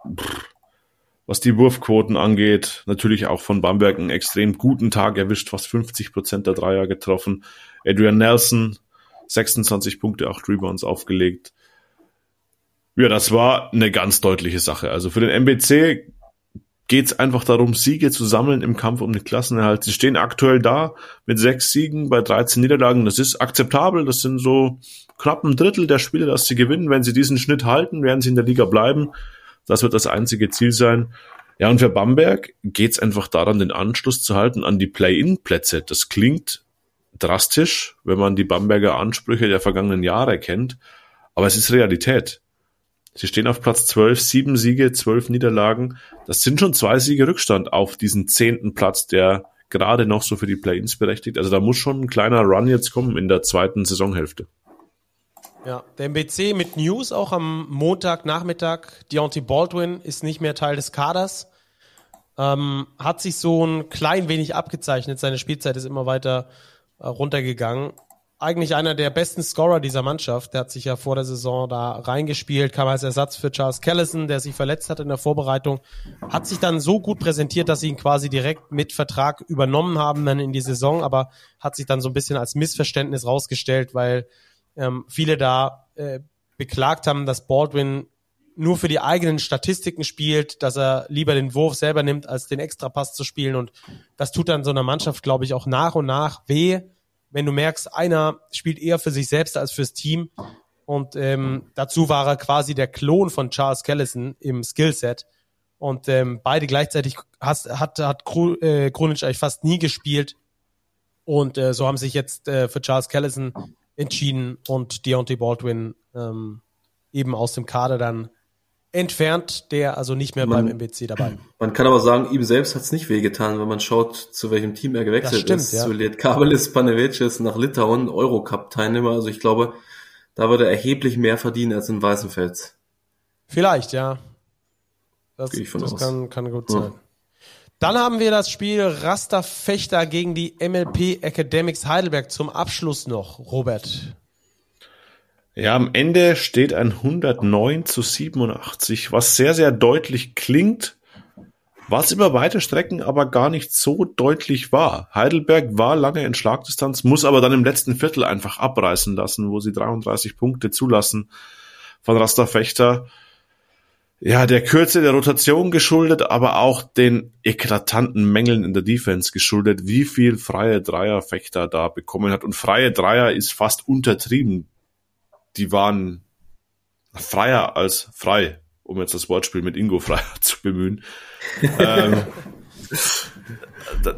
was die Wurfquoten angeht. Natürlich auch von Bamberg einen extrem guten Tag erwischt, fast 50 Prozent der Dreier getroffen. Adrian Nelson, 26 Punkte, 8 Rebounds aufgelegt. Ja, das war eine ganz deutliche Sache. Also für den MBC geht es einfach darum, Siege zu sammeln im Kampf um den Klassenerhalt. Sie stehen aktuell da mit sechs Siegen bei 13 Niederlagen. Das ist akzeptabel. Das sind so knapp ein Drittel der Spiele, dass sie gewinnen. Wenn sie diesen Schnitt halten, werden sie in der Liga bleiben. Das wird das einzige Ziel sein. Ja, und für Bamberg geht es einfach daran, den Anschluss zu halten an die Play-in-Plätze. Das klingt drastisch, wenn man die Bamberger Ansprüche der vergangenen Jahre kennt, aber es ist Realität. Sie stehen auf Platz 12, sieben Siege, zwölf Niederlagen. Das sind schon zwei Siege Rückstand auf diesen zehnten Platz, der gerade noch so für die Play-ins berechtigt. Also da muss schon ein kleiner Run jetzt kommen in der zweiten Saisonhälfte. Ja, der MBC mit News auch am Montagnachmittag. Deontay Baldwin ist nicht mehr Teil des Kaders. Ähm, hat sich so ein klein wenig abgezeichnet. Seine Spielzeit ist immer weiter äh, runtergegangen eigentlich einer der besten Scorer dieser Mannschaft. Der hat sich ja vor der Saison da reingespielt, kam als Ersatz für Charles Callison, der sich verletzt hat in der Vorbereitung, hat sich dann so gut präsentiert, dass sie ihn quasi direkt mit Vertrag übernommen haben dann in die Saison, aber hat sich dann so ein bisschen als Missverständnis rausgestellt, weil ähm, viele da äh, beklagt haben, dass Baldwin nur für die eigenen Statistiken spielt, dass er lieber den Wurf selber nimmt, als den Extrapass zu spielen. Und das tut dann so einer Mannschaft, glaube ich, auch nach und nach weh, wenn du merkst, einer spielt eher für sich selbst als fürs Team. Und ähm, dazu war er quasi der Klon von Charles Callison im Skillset. Und ähm, beide gleichzeitig hat, hat, hat äh, Krunic eigentlich fast nie gespielt. Und äh, so haben sich jetzt äh, für Charles Callison entschieden und Deontay Baldwin ähm, eben aus dem Kader dann entfernt, der also nicht mehr man, beim MBC dabei. Man kann aber sagen, ihm selbst hat es nicht wehgetan, wenn man schaut, zu welchem Team er gewechselt stimmt, ist. Ja. Zu Lietkabelis Panevicis nach Litauen, Eurocup-Teilnehmer. Also ich glaube, da würde er erheblich mehr verdienen als in Weißenfels. Vielleicht, ja. Das, Gehe ich von das aus. Kann, kann gut sein. Ja. Dann haben wir das Spiel Rasterfechter gegen die MLP Academics Heidelberg zum Abschluss noch, Robert. Ja, am Ende steht ein 109 zu 87, was sehr, sehr deutlich klingt, was über weite Strecken aber gar nicht so deutlich war. Heidelberg war lange in Schlagdistanz, muss aber dann im letzten Viertel einfach abreißen lassen, wo sie 33 Punkte zulassen von Rasterfechter. Ja, der Kürze der Rotation geschuldet, aber auch den eklatanten Mängeln in der Defense geschuldet, wie viel freie Dreier Fechter da bekommen hat. Und freie Dreier ist fast untertrieben die waren freier als frei, um jetzt das Wortspiel mit Ingo Freier zu bemühen. ähm,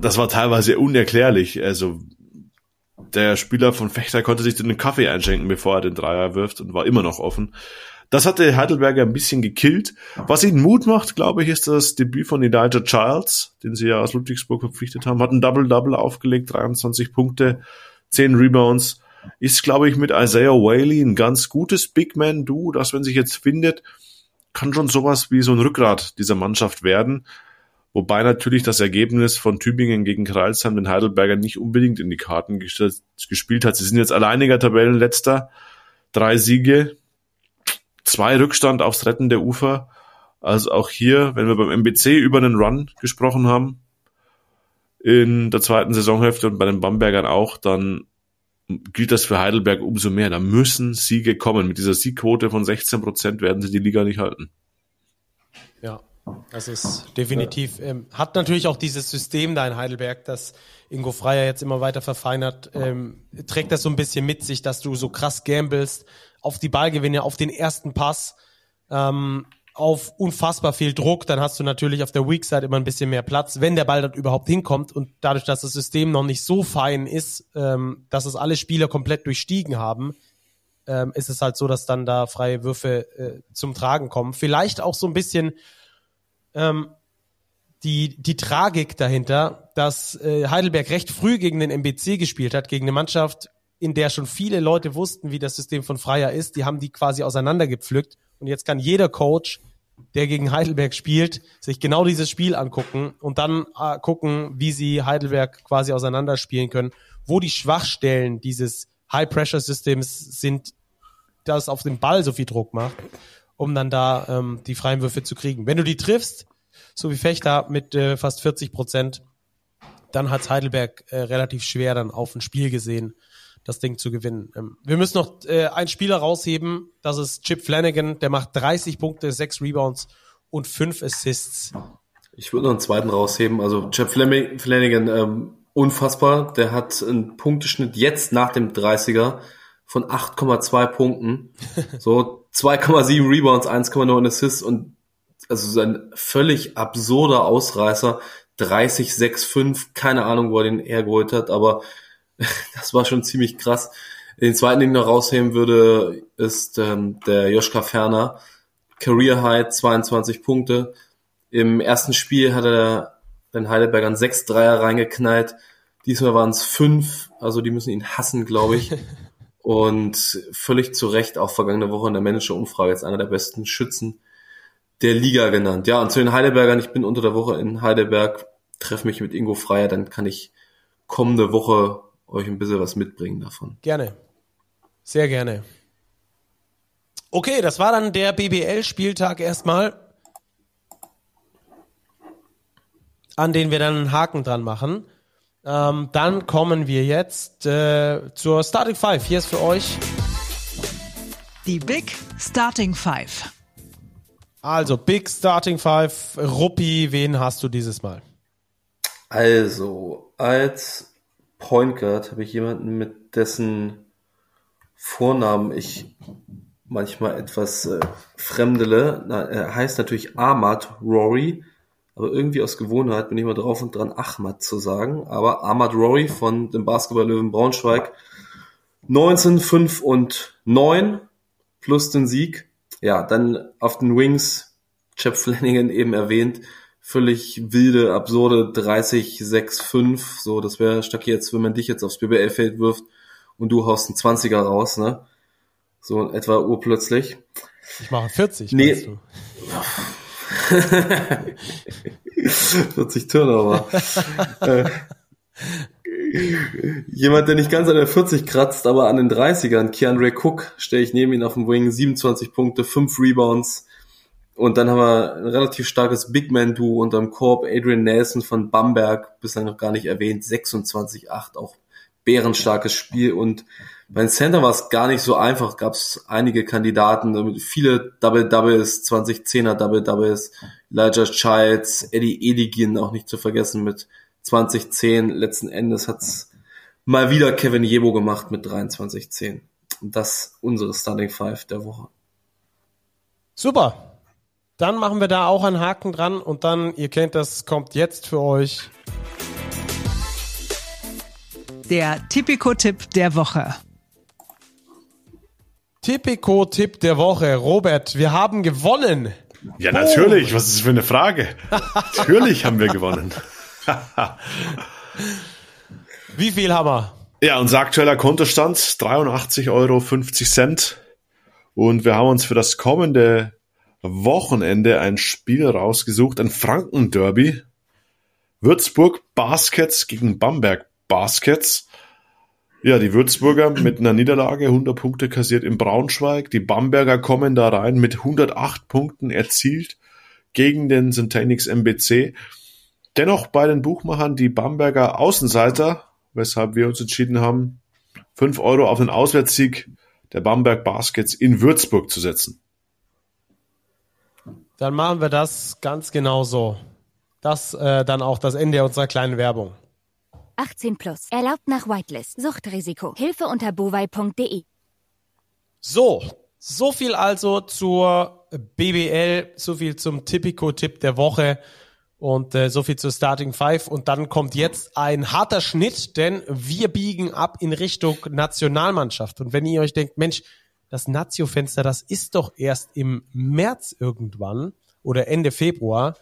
das war teilweise unerklärlich. Also der Spieler von Fechter konnte sich den Kaffee einschenken, bevor er den Dreier wirft und war immer noch offen. Das hatte Heidelberger ein bisschen gekillt. Was ihnen Mut macht, glaube ich, ist das Debüt von Elijah Childs, den sie ja aus Ludwigsburg verpflichtet haben. Hat ein Double-Double aufgelegt, 23 Punkte, 10 Rebounds ist, glaube ich, mit Isaiah Whaley ein ganz gutes Big Man-Duo, das, wenn sich jetzt findet, kann schon sowas wie so ein Rückgrat dieser Mannschaft werden. Wobei natürlich das Ergebnis von Tübingen gegen Kreilsheim den Heidelberger nicht unbedingt in die Karten gespielt hat. Sie sind jetzt alleiniger Tabellenletzter, drei Siege, zwei Rückstand aufs Retten der Ufer. Also auch hier, wenn wir beim MBC über einen Run gesprochen haben, in der zweiten Saisonhälfte und bei den Bambergern auch, dann gilt das für Heidelberg umso mehr. Da müssen Siege kommen. Mit dieser Siegquote von 16 Prozent werden sie die Liga nicht halten. Ja, das ist definitiv. Ähm, hat natürlich auch dieses System da in Heidelberg, das Ingo Freier jetzt immer weiter verfeinert, ähm, trägt das so ein bisschen mit sich, dass du so krass gambelst auf die Ballgewinne, auf den ersten Pass. Ähm, auf unfassbar viel Druck, dann hast du natürlich auf der Weak Side immer ein bisschen mehr Platz, wenn der Ball dort überhaupt hinkommt und dadurch, dass das System noch nicht so fein ist, ähm, dass es alle Spieler komplett durchstiegen haben, ähm, ist es halt so, dass dann da freie Würfe äh, zum Tragen kommen. Vielleicht auch so ein bisschen ähm, die, die Tragik dahinter, dass äh, Heidelberg recht früh gegen den MBC gespielt hat, gegen eine Mannschaft, in der schon viele Leute wussten, wie das System von Freier ist. Die haben die quasi auseinandergepflückt und jetzt kann jeder Coach, der gegen Heidelberg spielt, sich genau dieses Spiel angucken und dann äh, gucken, wie sie Heidelberg quasi auseinanderspielen können, wo die Schwachstellen dieses High-Pressure-Systems sind, das auf den Ball so viel Druck macht, um dann da ähm, die freien Würfe zu kriegen. Wenn du die triffst, so wie Fechter mit äh, fast 40 Prozent, dann hat Heidelberg äh, relativ schwer dann auf ein Spiel gesehen, das Ding zu gewinnen. Ähm, wir müssen noch äh, einen Spieler rausheben, das ist Chip Flanagan, der macht 30 Punkte, 6 Rebounds und 5 Assists. Ich würde noch einen zweiten rausheben. Also Chad Flanagan, ähm, unfassbar. Der hat einen Punkteschnitt jetzt nach dem 30er von 8,2 Punkten. So 2,7 Rebounds, 1,9 Assists und also sein völlig absurder Ausreißer. 30, 6, 5, keine Ahnung, wo er den hergeholt hat, aber das war schon ziemlich krass. Den zweiten, den ich noch rausheben würde, ist ähm, der Joschka Ferner. Career High, 22 Punkte. Im ersten Spiel hat er den Heidelbergern sechs Dreier reingeknallt. Diesmal waren es fünf, also die müssen ihn hassen, glaube ich. Und völlig zu Recht auch vergangene Woche in der Manager-Umfrage jetzt einer der besten Schützen der Liga genannt. Ja, und zu den Heidelbergern, ich bin unter der Woche in Heidelberg, treffe mich mit Ingo Freier, dann kann ich kommende Woche euch ein bisschen was mitbringen davon. Gerne. Sehr gerne. Okay, das war dann der BBL-Spieltag erstmal, an den wir dann einen Haken dran machen. Ähm, dann kommen wir jetzt äh, zur Starting Five. Hier ist für euch die Big Starting Five. Also Big Starting Five. Ruppi, wen hast du dieses Mal? Also als Point Guard habe ich jemanden mit dessen Vornamen ich manchmal etwas äh, fremdele. Na, er heißt natürlich Ahmad Rory, aber irgendwie aus Gewohnheit bin ich mal drauf und dran, Ahmad zu sagen. Aber Ahmad Rory von dem Basketball-Löwen Braunschweig 19, 5 und 9 plus den Sieg. Ja, dann auf den Wings, Chap Flanagan eben erwähnt, völlig wilde, absurde 30, 6, 5. So, das wäre stark jetzt, wenn man dich jetzt aufs BBL-Feld wirft und du haust einen 20er raus, ne? So in etwa urplötzlich. Ich mache 40, nee. du? 40 Turnover. äh, jemand, der nicht ganz an der 40 kratzt, aber an den 30ern, Keandre Cook, stelle ich neben ihn auf dem Wing, 27 Punkte, 5 Rebounds. Und dann haben wir ein relativ starkes Big Man-Duo unterm Korb, Adrian Nelson von Bamberg, bislang noch gar nicht erwähnt, 26-8, auch bärenstarkes Spiel und bei den Center war es gar nicht so einfach, gab es einige Kandidaten, viele Double-Doubles, 2010er Double-Doubles, Elijah Childs, Eddie Edigin auch nicht zu vergessen mit 2010. Letzten Endes hat's mal wieder Kevin Jebo gemacht mit 23-10. Und das unsere Starting Five der Woche. Super. Dann machen wir da auch einen Haken dran und dann, ihr kennt das, kommt jetzt für euch der Tipico-Tipp der Woche. Tipico-Tipp der Woche. Robert, wir haben gewonnen. Ja, natürlich. Was ist das für eine Frage? natürlich haben wir gewonnen. Wie viel haben wir? Ja, unser aktueller Kontostand 83,50 Euro. Und wir haben uns für das kommende Wochenende ein Spiel rausgesucht, ein Franken-Derby. Würzburg Baskets gegen Bamberg Baskets. Ja, die Würzburger mit einer Niederlage 100 Punkte kassiert in Braunschweig. Die Bamberger kommen da rein mit 108 Punkten erzielt gegen den Centenix MBC. Dennoch bei den Buchmachern die Bamberger Außenseiter, weshalb wir uns entschieden haben, 5 Euro auf den Auswärtssieg der Bamberg Baskets in Würzburg zu setzen. Dann machen wir das ganz genau so. Das äh, dann auch das Ende unserer kleinen Werbung. 18 plus. Erlaubt nach Whitelist. Suchtrisiko. Hilfe unter bovai.de. So, so viel also zur BBL, so viel zum Tipico-Tipp der Woche und äh, so viel zur Starting Five. Und dann kommt jetzt ein harter Schnitt, denn wir biegen ab in Richtung Nationalmannschaft. Und wenn ihr euch denkt, Mensch, das Nazio-Fenster, das ist doch erst im März irgendwann oder Ende Februar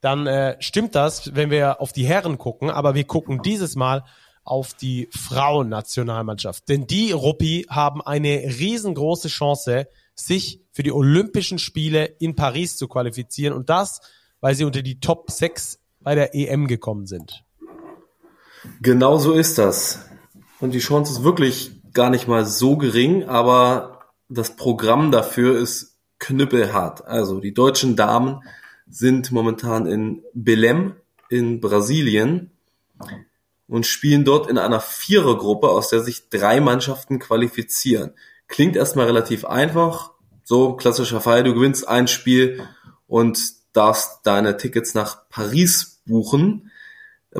dann äh, stimmt das, wenn wir auf die Herren gucken, aber wir gucken dieses Mal auf die Frauennationalmannschaft. Denn die Ruppi haben eine riesengroße Chance, sich für die Olympischen Spiele in Paris zu qualifizieren und das, weil sie unter die Top 6 bei der EM gekommen sind. Genau so ist das. Und die Chance ist wirklich gar nicht mal so gering, aber das Programm dafür ist knüppelhart. Also die deutschen Damen sind momentan in Belém in Brasilien und spielen dort in einer Vierergruppe, aus der sich drei Mannschaften qualifizieren. Klingt erstmal relativ einfach. So klassischer Fall, du gewinnst ein Spiel und darfst deine Tickets nach Paris buchen.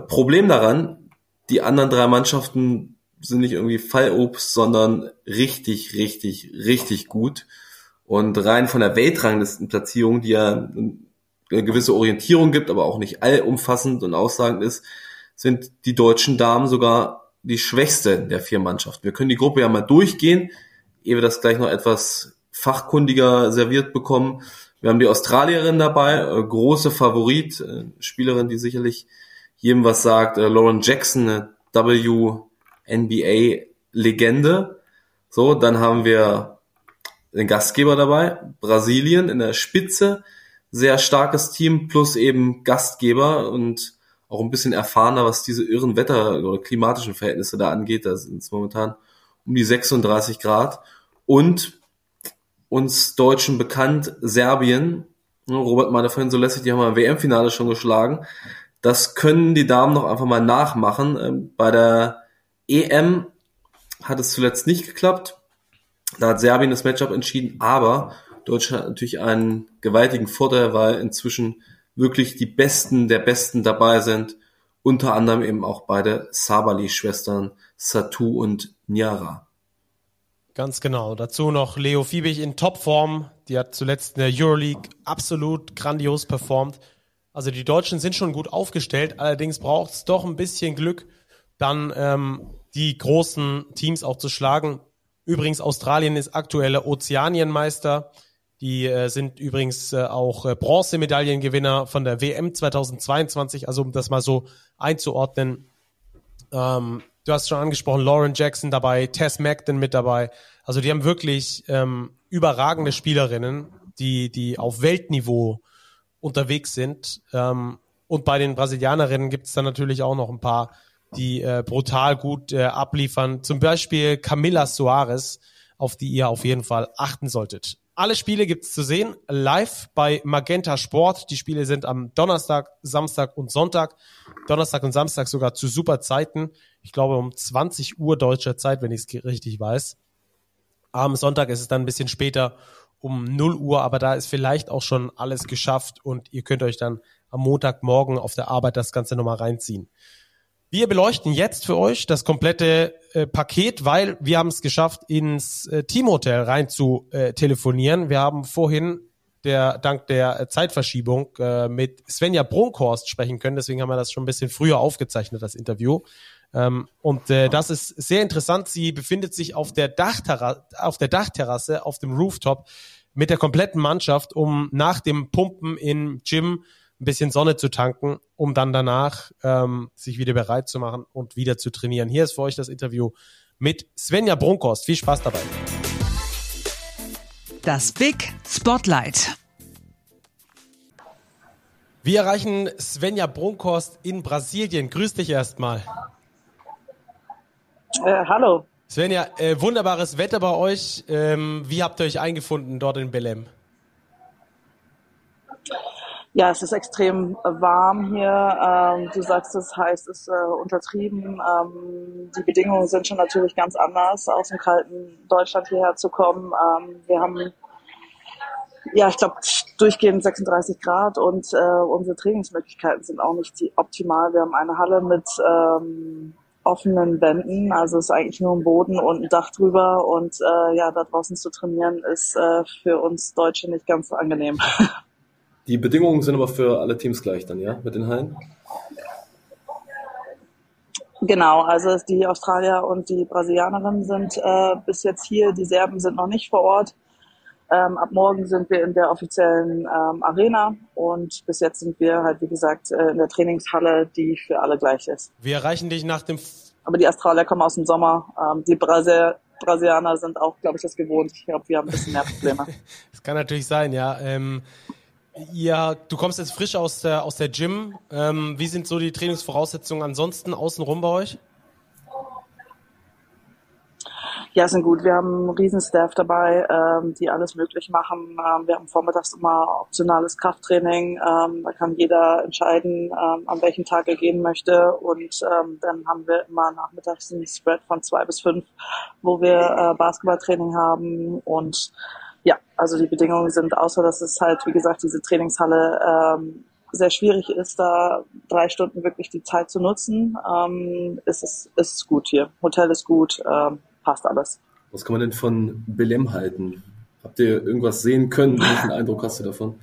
Problem daran, die anderen drei Mannschaften sind nicht irgendwie Fallobst, sondern richtig, richtig, richtig gut. Und rein von der Weltranglistenplatzierung, die ja eine gewisse Orientierung gibt, aber auch nicht allumfassend und aussagend ist, sind die deutschen Damen sogar die schwächste der vier Mannschaften. Wir können die Gruppe ja mal durchgehen, ehe wir das gleich noch etwas fachkundiger serviert bekommen. Wir haben die Australierin dabei, äh, große Favorit, äh, Spielerin, die sicherlich jedem was sagt, äh, Lauren Jackson, eine WNBA-Legende. So, dann haben wir den Gastgeber dabei, Brasilien in der Spitze, sehr starkes Team plus eben Gastgeber und auch ein bisschen erfahrener, was diese irren Wetter- oder klimatischen Verhältnisse da angeht. Da sind es momentan um die 36 Grad. Und uns Deutschen bekannt, Serbien. Robert meinte vorhin so lässig, die haben wir im WM-Finale schon geschlagen. Das können die Damen noch einfach mal nachmachen. Ähm, bei der EM hat es zuletzt nicht geklappt. Da hat Serbien das Matchup entschieden, aber Deutschland hat natürlich einen gewaltigen Vorteil, weil inzwischen wirklich die Besten der Besten dabei sind. Unter anderem eben auch beide Sabali-Schwestern Satu und Nyara. Ganz genau. Dazu noch Leo Fiebig in Topform. Die hat zuletzt in der Euroleague absolut grandios performt. Also die Deutschen sind schon gut aufgestellt. Allerdings braucht es doch ein bisschen Glück, dann ähm, die großen Teams auch zu schlagen. Übrigens, Australien ist aktueller Ozeanienmeister. Die äh, sind übrigens äh, auch äh, Bronzemedaillengewinner von der WM 2022. Also um das mal so einzuordnen. Ähm, du hast schon angesprochen, Lauren Jackson dabei, Tess Magden mit dabei. Also die haben wirklich ähm, überragende Spielerinnen, die, die auf Weltniveau unterwegs sind. Ähm, und bei den Brasilianerinnen gibt es dann natürlich auch noch ein paar, die äh, brutal gut äh, abliefern. Zum Beispiel Camila Soares, auf die ihr auf jeden Fall achten solltet. Alle Spiele gibt's zu sehen live bei Magenta Sport. Die Spiele sind am Donnerstag, Samstag und Sonntag. Donnerstag und Samstag sogar zu super Zeiten. Ich glaube um 20 Uhr deutscher Zeit, wenn ich es richtig weiß. Am Sonntag ist es dann ein bisschen später um 0 Uhr, aber da ist vielleicht auch schon alles geschafft und ihr könnt euch dann am Montagmorgen auf der Arbeit das Ganze nochmal reinziehen. Wir beleuchten jetzt für euch das komplette äh, Paket, weil wir haben es geschafft, ins äh, Teamhotel rein zu äh, telefonieren. Wir haben vorhin der dank der äh, Zeitverschiebung äh, mit Svenja Brunkhorst sprechen können. Deswegen haben wir das schon ein bisschen früher aufgezeichnet, das Interview. Ähm, und äh, das ist sehr interessant. Sie befindet sich auf der, Dachterra auf der Dachterrasse, auf dem Rooftop mit der kompletten Mannschaft, um nach dem Pumpen im Gym ein bisschen Sonne zu tanken, um dann danach ähm, sich wieder bereit zu machen und wieder zu trainieren. Hier ist für euch das Interview mit Svenja Brunkhorst. Viel Spaß dabei. Das Big Spotlight. Wir erreichen Svenja Brunkhorst in Brasilien. Grüß dich erstmal. Äh, hallo. Svenja, äh, wunderbares Wetter bei euch. Ähm, wie habt ihr euch eingefunden dort in Belém? Ja, es ist extrem warm hier. Ähm, du sagst, es heißt, es ist äh, untertrieben. Ähm, die Bedingungen sind schon natürlich ganz anders, aus dem kalten Deutschland hierher zu kommen. Ähm, wir haben, ja, ich glaube, durchgehend 36 Grad und äh, unsere Trainingsmöglichkeiten sind auch nicht optimal. Wir haben eine Halle mit ähm, offenen Wänden, also es ist eigentlich nur ein Boden und ein Dach drüber und äh, ja, da draußen zu trainieren ist äh, für uns Deutsche nicht ganz angenehm. Die Bedingungen sind aber für alle Teams gleich dann, ja, mit den Hallen? Genau, also die Australier und die Brasilianerinnen sind äh, bis jetzt hier, die Serben sind noch nicht vor Ort. Ähm, ab morgen sind wir in der offiziellen ähm, Arena und bis jetzt sind wir halt, wie gesagt, äh, in der Trainingshalle, die für alle gleich ist. Wir erreichen dich nach dem... F Aber die Australier kommen aus dem Sommer. Ähm, die Brasil Brasilianer sind auch, glaube ich, das gewohnt. Ich glaube, wir haben ein bisschen mehr Probleme. das kann natürlich sein, ja. Ja, du kommst jetzt frisch aus der, aus der Gym. Ähm, wie sind so die Trainingsvoraussetzungen ansonsten außenrum bei euch? Ja, sind gut. Wir haben einen riesen Staff dabei, ähm, die alles möglich machen. Ähm, wir haben vormittags immer optionales Krafttraining. Ähm, da kann jeder entscheiden, ähm, an welchem Tag er gehen möchte. Und ähm, dann haben wir immer nachmittags einen Spread von zwei bis fünf, wo wir äh, Basketballtraining haben und ja, also die Bedingungen sind, außer dass es halt, wie gesagt, diese Trainingshalle ähm, sehr schwierig ist, da drei Stunden wirklich die Zeit zu nutzen, ähm, ist es ist gut hier. Hotel ist gut, ähm, passt alles. Was kann man denn von Belem halten? Habt ihr irgendwas sehen können? Welchen Eindruck hast du davon?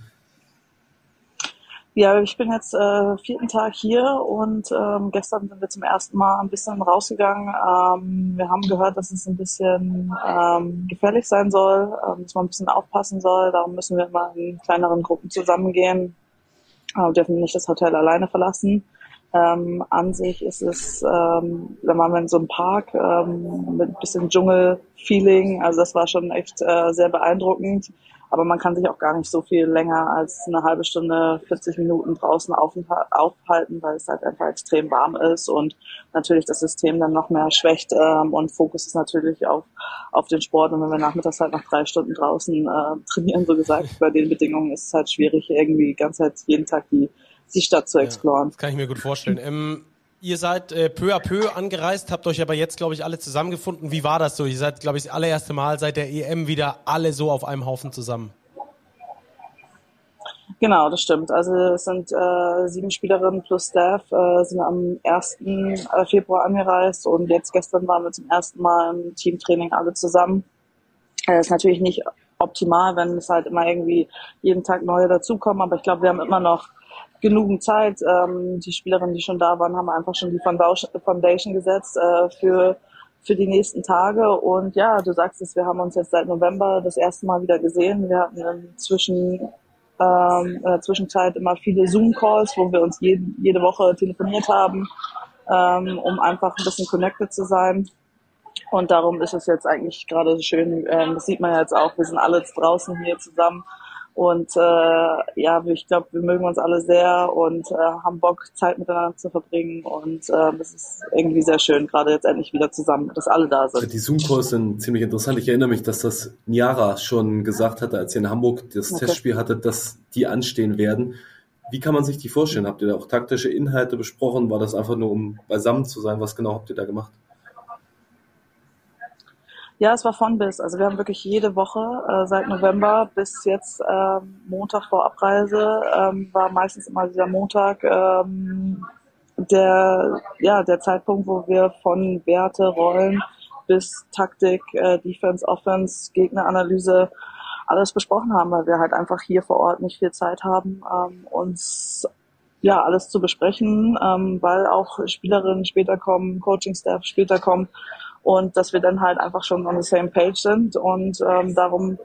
Ja, ich bin jetzt äh, vierten Tag hier und ähm, gestern sind wir zum ersten Mal ein bisschen rausgegangen. Ähm, wir haben gehört, dass es ein bisschen ähm, gefährlich sein soll, ähm, dass man ein bisschen aufpassen soll. Darum müssen wir immer in kleineren Gruppen zusammengehen. Äh, dürfen nicht das Hotel alleine verlassen. Ähm, an sich ist es, ähm, waren wir in so einem Park ähm, mit ein bisschen Dschungel-Feeling. Also das war schon echt äh, sehr beeindruckend. Aber man kann sich auch gar nicht so viel länger als eine halbe Stunde, 40 Minuten draußen aufhalten, weil es halt einfach extrem warm ist und natürlich das System dann noch mehr schwächt. Ähm, und Fokus ist natürlich auf, auf den Sport. Und wenn wir nachmittags halt noch drei Stunden draußen äh, trainieren, so gesagt, bei den Bedingungen ist es halt schwierig, irgendwie ganz halt jeden Tag die die Stadt zu exploren. Ja, das kann ich mir gut vorstellen. Ähm, ihr seid äh, peu à peu angereist, habt euch aber jetzt, glaube ich, alle zusammengefunden. Wie war das so? Ihr seid, glaube ich, das allererste Mal seit der EM wieder alle so auf einem Haufen zusammen. Genau, das stimmt. Also es sind äh, sieben Spielerinnen plus Staff, äh, sind am 1. Äh, Februar angereist und jetzt gestern waren wir zum ersten Mal im Teamtraining alle zusammen. Äh, ist natürlich nicht optimal, wenn es halt immer irgendwie jeden Tag neue dazukommen, aber ich glaube, wir haben immer noch genügend Zeit. Ähm, die Spielerinnen, die schon da waren, haben einfach schon die Foundation gesetzt äh, für für die nächsten Tage. Und ja, du sagst es, wir haben uns jetzt seit November das erste Mal wieder gesehen. Wir hatten inzwischen ähm, in der Zwischenzeit immer viele Zoom-Calls, wo wir uns jede, jede Woche telefoniert haben, ähm, um einfach ein bisschen connected zu sein. Und darum ist es jetzt eigentlich gerade schön, ähm, das sieht man jetzt auch, wir sind alle jetzt draußen hier zusammen und äh, ja, ich glaube, wir mögen uns alle sehr und äh, haben Bock, Zeit miteinander zu verbringen. Und äh, das ist irgendwie sehr schön, gerade jetzt endlich wieder zusammen, dass alle da sind. Die Zoom-Calls sind ziemlich interessant. Ich erinnere mich, dass das Niara schon gesagt hatte, als ihr in Hamburg das okay. Testspiel hattet, dass die anstehen werden. Wie kann man sich die vorstellen? Habt ihr da auch taktische Inhalte besprochen? War das einfach nur, um beisammen zu sein? Was genau habt ihr da gemacht? Ja, es war von bis. Also wir haben wirklich jede Woche äh, seit November bis jetzt ähm, Montag vor Abreise ähm, war meistens immer dieser Montag ähm, der ja der Zeitpunkt, wo wir von Werte, Rollen bis Taktik, äh, Defense, Offense, Gegneranalyse alles besprochen haben, weil wir halt einfach hier vor Ort nicht viel Zeit haben, ähm, uns ja alles zu besprechen, ähm, weil auch Spielerinnen später kommen, Coaching-Staff später kommen und dass wir dann halt einfach schon on the same page sind und ähm, darum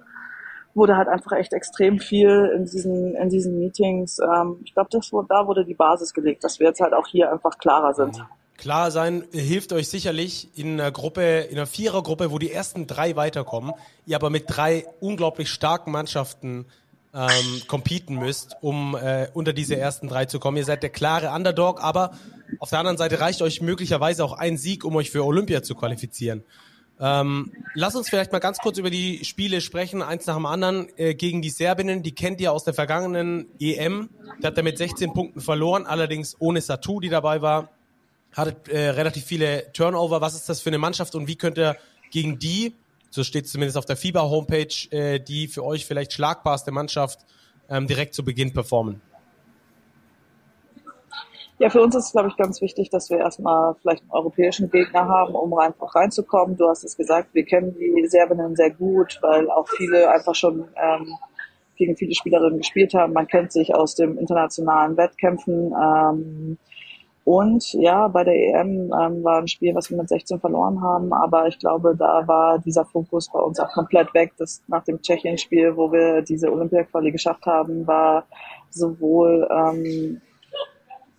wurde halt einfach echt extrem viel in diesen in diesen Meetings. Ähm, ich glaube, das da wurde die Basis gelegt, dass wir jetzt halt auch hier einfach klarer sind. Klar sein hilft euch sicherlich in einer Gruppe, in einer Vierergruppe, wo die ersten drei weiterkommen, ihr aber mit drei unglaublich starken Mannschaften ähm, competen müsst, um äh, unter diese ersten drei zu kommen. Ihr seid der klare Underdog, aber auf der anderen Seite reicht euch möglicherweise auch ein Sieg, um euch für Olympia zu qualifizieren. Ähm, lass uns vielleicht mal ganz kurz über die Spiele sprechen, eins nach dem anderen äh, gegen die Serbinnen. Die kennt ihr aus der vergangenen EM. Da hat er mit 16 Punkten verloren, allerdings ohne Satu, die dabei war. Hattet äh, relativ viele Turnover. Was ist das für eine Mannschaft und wie könnt ihr gegen die so steht es zumindest auf der FIBA-Homepage, äh, die für euch vielleicht schlagbarste Mannschaft ähm, direkt zu Beginn performen? Ja, für uns ist es, glaube ich, ganz wichtig, dass wir erstmal vielleicht einen europäischen Gegner haben, um einfach reinzukommen. Du hast es gesagt, wir kennen die Serbinnen sehr gut, weil auch viele einfach schon ähm, gegen viele Spielerinnen gespielt haben. Man kennt sich aus dem internationalen Wettkämpfen. Ähm, und ja, bei der EM ähm, war ein Spiel, was wir mit 16 verloren haben, aber ich glaube, da war dieser Fokus bei uns auch komplett weg. Das nach dem Tschechien-Spiel, wo wir diese Olympia-Quali geschafft haben, war sowohl ähm,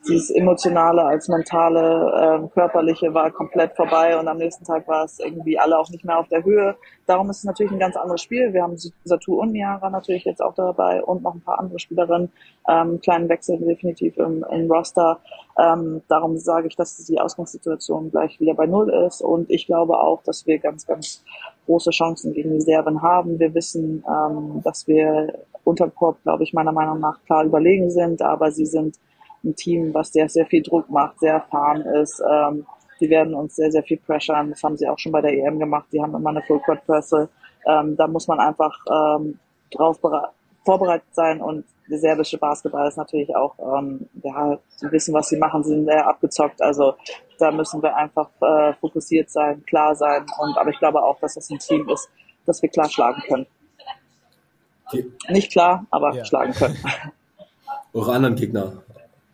dieses emotionale als mentale, ähm, körperliche war komplett vorbei und am nächsten Tag war es irgendwie alle auch nicht mehr auf der Höhe. Darum ist es natürlich ein ganz anderes Spiel. Wir haben Satu und Niara natürlich jetzt auch dabei und noch ein paar andere Spielerinnen. Ähm, kleinen Wechsel definitiv im, im Roster. Ähm, darum sage ich, dass die Ausgangssituation gleich wieder bei Null ist und ich glaube auch, dass wir ganz, ganz große Chancen gegen die Serben haben. Wir wissen, ähm, dass wir unter Korb, glaube ich, meiner Meinung nach klar überlegen sind, aber sie sind ein Team, was sehr, sehr viel Druck macht, sehr erfahren ist, ähm, die werden uns sehr, sehr viel pressure Das haben sie auch schon bei der EM gemacht. Die haben immer eine Full Court Presse. Ähm, da muss man einfach ähm, drauf vorbereitet sein und der serbische Basketball ist natürlich auch, ähm, ja, sie wissen, was sie machen, sie sind sehr abgezockt. Also da müssen wir einfach äh, fokussiert sein, klar sein. Und aber ich glaube auch, dass das ein Team ist, das wir klar schlagen können. Die, Nicht klar, aber ja. schlagen können. Eure anderen Gegner,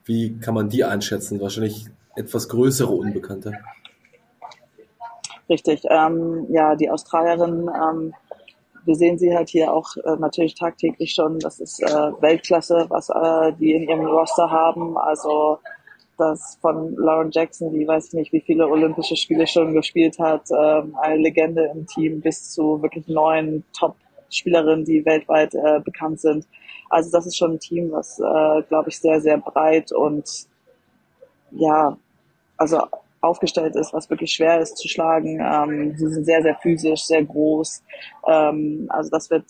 wie kann man die einschätzen? Wahrscheinlich etwas größere Unbekannte. Richtig. Ähm, ja, die Australierin, ähm, wir sehen sie halt hier auch äh, natürlich tagtäglich schon. Das ist äh, Weltklasse, was äh, die in ihrem Roster haben. Also das von Lauren Jackson, die weiß ich nicht, wie viele Olympische Spiele schon gespielt hat, ähm, eine Legende im Team bis zu wirklich neuen Top-Spielerinnen, die weltweit äh, bekannt sind. Also das ist schon ein Team, was, äh, glaube ich, sehr, sehr breit und ja, also aufgestellt ist, was wirklich schwer ist zu schlagen. Ähm, sie sind sehr, sehr physisch, sehr groß. Ähm, also das wird,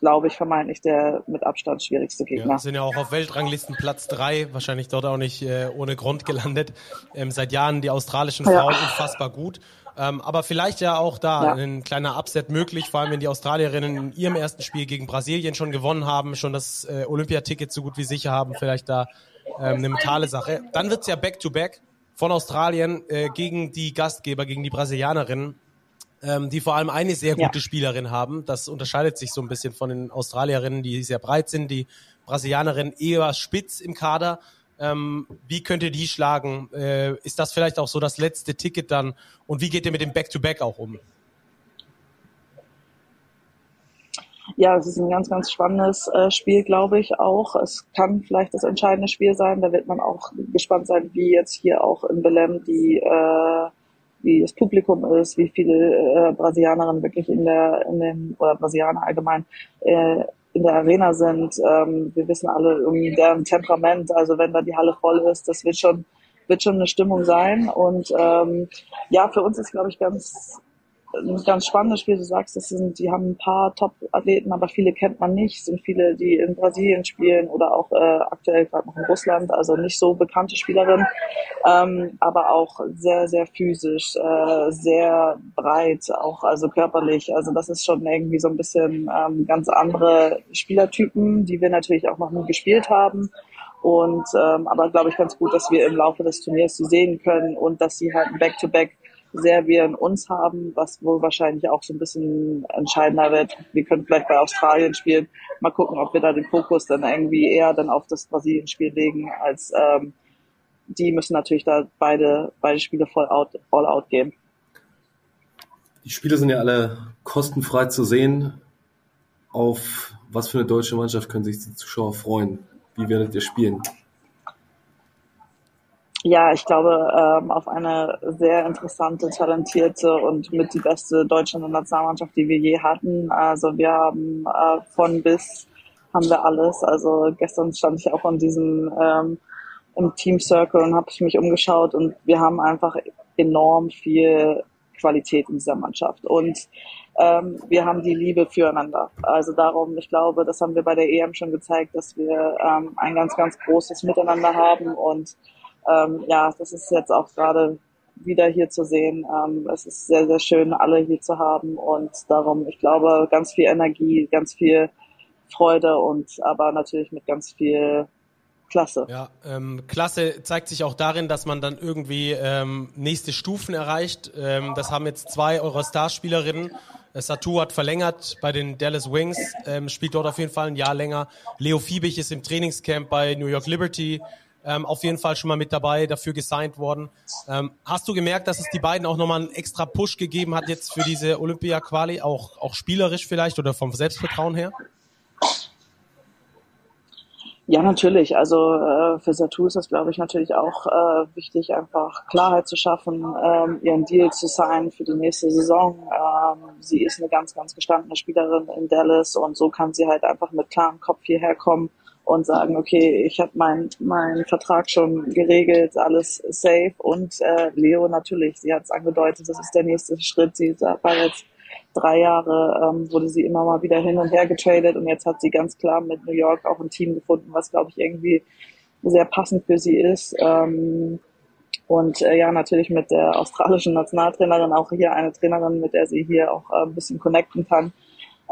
glaube ich, vermeintlich der mit Abstand schwierigste Gegner. Ja, sind ja auch auf Weltranglisten Platz drei, wahrscheinlich dort auch nicht äh, ohne Grund gelandet. Ähm, seit Jahren die australischen Frauen ja. unfassbar gut. Ähm, aber vielleicht ja auch da ja. ein kleiner Upset möglich, vor allem wenn die Australierinnen in ihrem ersten Spiel gegen Brasilien schon gewonnen haben, schon das äh, Olympiaticket so gut wie sicher haben, vielleicht da ähm, eine mentale Sache. Dann wird's ja Back-to-Back. -back von Australien äh, gegen die Gastgeber, gegen die Brasilianerinnen, ähm, die vor allem eine sehr gute ja. Spielerin haben. Das unterscheidet sich so ein bisschen von den Australierinnen, die sehr breit sind. Die Brasilianerinnen eher spitz im Kader. Ähm, wie könnt ihr die schlagen? Äh, ist das vielleicht auch so das letzte Ticket dann? Und wie geht ihr mit dem Back-to-Back -Back auch um? ja, es ist ein ganz, ganz spannendes äh, Spiel, glaube ich auch. Es kann vielleicht das entscheidende Spiel sein. Da wird man auch gespannt sein, wie jetzt hier auch in Belém die äh, wie das Publikum ist, wie viele äh, Brasilianerinnen wirklich in der in den oder Brasilianer allgemein äh, in der Arena sind. Ähm, wir wissen alle irgendwie deren Temperament. Also wenn da die Halle voll ist, das wird schon wird schon eine Stimmung sein. Und ähm, ja, für uns ist glaube ich ganz ein ganz spannendes Spiel. Du sagst, das sind, die haben ein paar Top-Athleten, aber viele kennt man nicht. Es sind viele, die in Brasilien spielen oder auch äh, aktuell gerade noch in Russland, also nicht so bekannte Spielerinnen, ähm, aber auch sehr, sehr physisch, äh, sehr breit, auch also körperlich. Also das ist schon irgendwie so ein bisschen ähm, ganz andere Spielertypen, die wir natürlich auch noch nie gespielt haben. Und ähm, aber glaube ich ganz gut, dass wir im Laufe des Turniers sie sehen können und dass sie halt Back-to-Back -back Serbien uns haben, was wohl wahrscheinlich auch so ein bisschen entscheidender wird. Wir können vielleicht bei Australien spielen. Mal gucken, ob wir da den Fokus dann irgendwie eher dann auf das Brasilien-Spiel legen, als ähm, die müssen natürlich da beide, beide Spiele voll out, all out gehen. Die Spiele sind ja alle kostenfrei zu sehen. Auf was für eine deutsche Mannschaft können sich die Zuschauer freuen? Wie werdet ihr spielen? Ja, ich glaube, ähm, auf eine sehr interessante, talentierte und mit die beste deutsche Nationalmannschaft, die wir je hatten. Also wir haben äh, von bis haben wir alles. Also gestern stand ich auch in diesem ähm, im Team Circle und habe mich umgeschaut und wir haben einfach enorm viel Qualität in dieser Mannschaft und ähm, wir haben die Liebe füreinander. Also darum, ich glaube, das haben wir bei der EM schon gezeigt, dass wir ähm, ein ganz, ganz großes Miteinander haben und ähm, ja, das ist jetzt auch gerade wieder hier zu sehen. Ähm, es ist sehr, sehr schön, alle hier zu haben und darum, ich glaube, ganz viel Energie, ganz viel Freude und aber natürlich mit ganz viel Klasse. Ja, ähm, Klasse zeigt sich auch darin, dass man dann irgendwie ähm, nächste Stufen erreicht. Ähm, das haben jetzt zwei eurer Starspielerinnen. Satu hat verlängert bei den Dallas Wings, ähm, spielt dort auf jeden Fall ein Jahr länger. Leo Fiebig ist im Trainingscamp bei New York Liberty ähm, auf jeden Fall schon mal mit dabei, dafür gesigned worden. Ähm, hast du gemerkt, dass es die beiden auch nochmal einen extra Push gegeben hat jetzt für diese Olympia-Quali, auch, auch spielerisch vielleicht oder vom Selbstvertrauen her? Ja, natürlich. Also äh, für Satu ist das, glaube ich, natürlich auch äh, wichtig, einfach Klarheit zu schaffen, ähm, ihren Deal zu sein für die nächste Saison. Ähm, sie ist eine ganz, ganz gestandene Spielerin in Dallas und so kann sie halt einfach mit klarem Kopf hierher kommen und sagen, okay, ich habe meinen mein Vertrag schon geregelt, alles safe. Und äh, Leo natürlich, sie hat es angedeutet, das ist der nächste Schritt. Sie war jetzt drei Jahre, ähm, wurde sie immer mal wieder hin und her getradet und jetzt hat sie ganz klar mit New York auch ein Team gefunden, was, glaube ich, irgendwie sehr passend für sie ist. Ähm, Und äh, ja, natürlich mit der australischen Nationaltrainerin, auch hier eine Trainerin, mit der sie hier auch äh, ein bisschen connecten kann,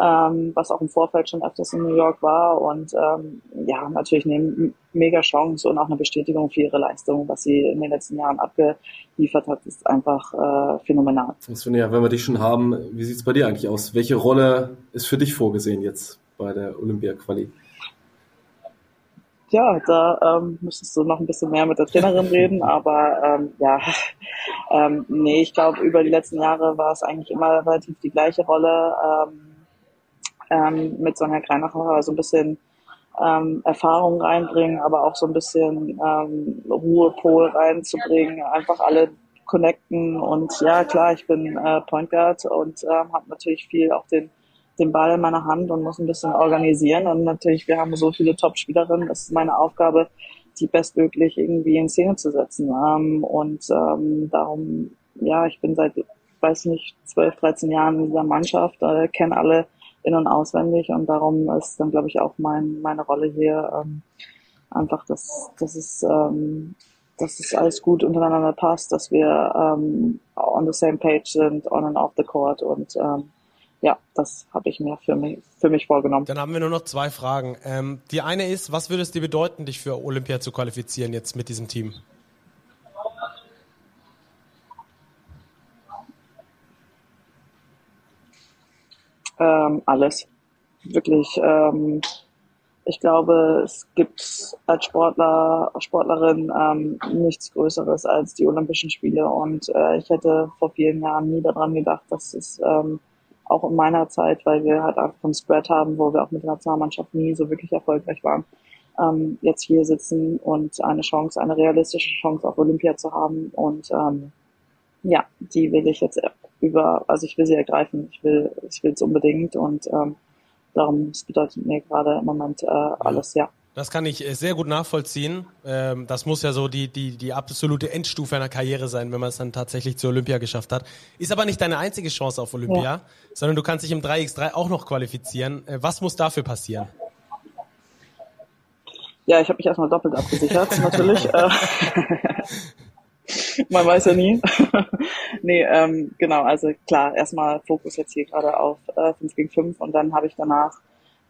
ähm, was auch im Vorfeld schon öfters in New York war. Und ähm, ja, natürlich eine mega Chance und auch eine Bestätigung für ihre Leistung, was sie in den letzten Jahren abgeliefert hat, ist einfach äh, phänomenal. Svenja, wenn wir dich schon haben, wie sieht's bei dir eigentlich aus? Welche Rolle ist für dich vorgesehen jetzt bei der Olympia-Quali? ja, da ähm, müsstest du noch ein bisschen mehr mit der Trainerin reden, aber ähm, ja, ähm, nee, ich glaube, über die letzten Jahre war es eigentlich immer relativ die gleiche Rolle. Ähm, ähm, mit Sonja Greinacher so ein bisschen ähm, Erfahrung reinbringen, aber auch so ein bisschen ähm, Ruhepol reinzubringen, einfach alle connecten und ja klar, ich bin äh, Point Guard und ähm, habe natürlich viel auch den den Ball in meiner Hand und muss ein bisschen organisieren. Und natürlich, wir haben so viele Top-Spielerinnen, das ist meine Aufgabe, die bestmöglich irgendwie in Szene zu setzen. Ähm, und ähm, darum, ja, ich bin seit, weiß nicht, 12, 13 Jahren in dieser Mannschaft, äh, kenne alle in- und auswendig und darum ist dann, glaube ich, auch mein, meine Rolle hier ähm, einfach, dass, dass es ähm, dass es alles gut untereinander passt, dass wir ähm, on the same page sind, on and off the court und ähm, ja, das habe ich mir für mich, für mich vorgenommen. Dann haben wir nur noch zwei Fragen. Ähm, die eine ist, was würde es dir bedeuten, dich für Olympia zu qualifizieren jetzt mit diesem Team? Ähm, alles. Wirklich, ähm, ich glaube, es gibt als Sportler, Sportlerin ähm, nichts Größeres als die Olympischen Spiele. Und äh, ich hätte vor vielen Jahren nie daran gedacht, dass es ähm, auch in meiner Zeit, weil wir halt einfach einen Spread haben, wo wir auch mit der Nationalmannschaft nie so wirklich erfolgreich waren, ähm, jetzt hier sitzen und eine Chance, eine realistische Chance auf Olympia zu haben. Und ähm, ja, die will ich jetzt über, also ich will sie ergreifen. Ich will, ich will es unbedingt und ähm, darum, es bedeutet mir gerade im Moment äh, alles, ja. Das kann ich äh, sehr gut nachvollziehen. Ähm, das muss ja so die, die, die absolute Endstufe einer Karriere sein, wenn man es dann tatsächlich zur Olympia geschafft hat. Ist aber nicht deine einzige Chance auf Olympia, ja. sondern du kannst dich im 3x3 auch noch qualifizieren. Äh, was muss dafür passieren? Ja, ich habe mich erstmal doppelt abgesichert, natürlich. Man weiß ja nie. nee, ähm, genau, also klar, erstmal Fokus jetzt hier gerade auf äh, 5 gegen 5 und dann habe ich danach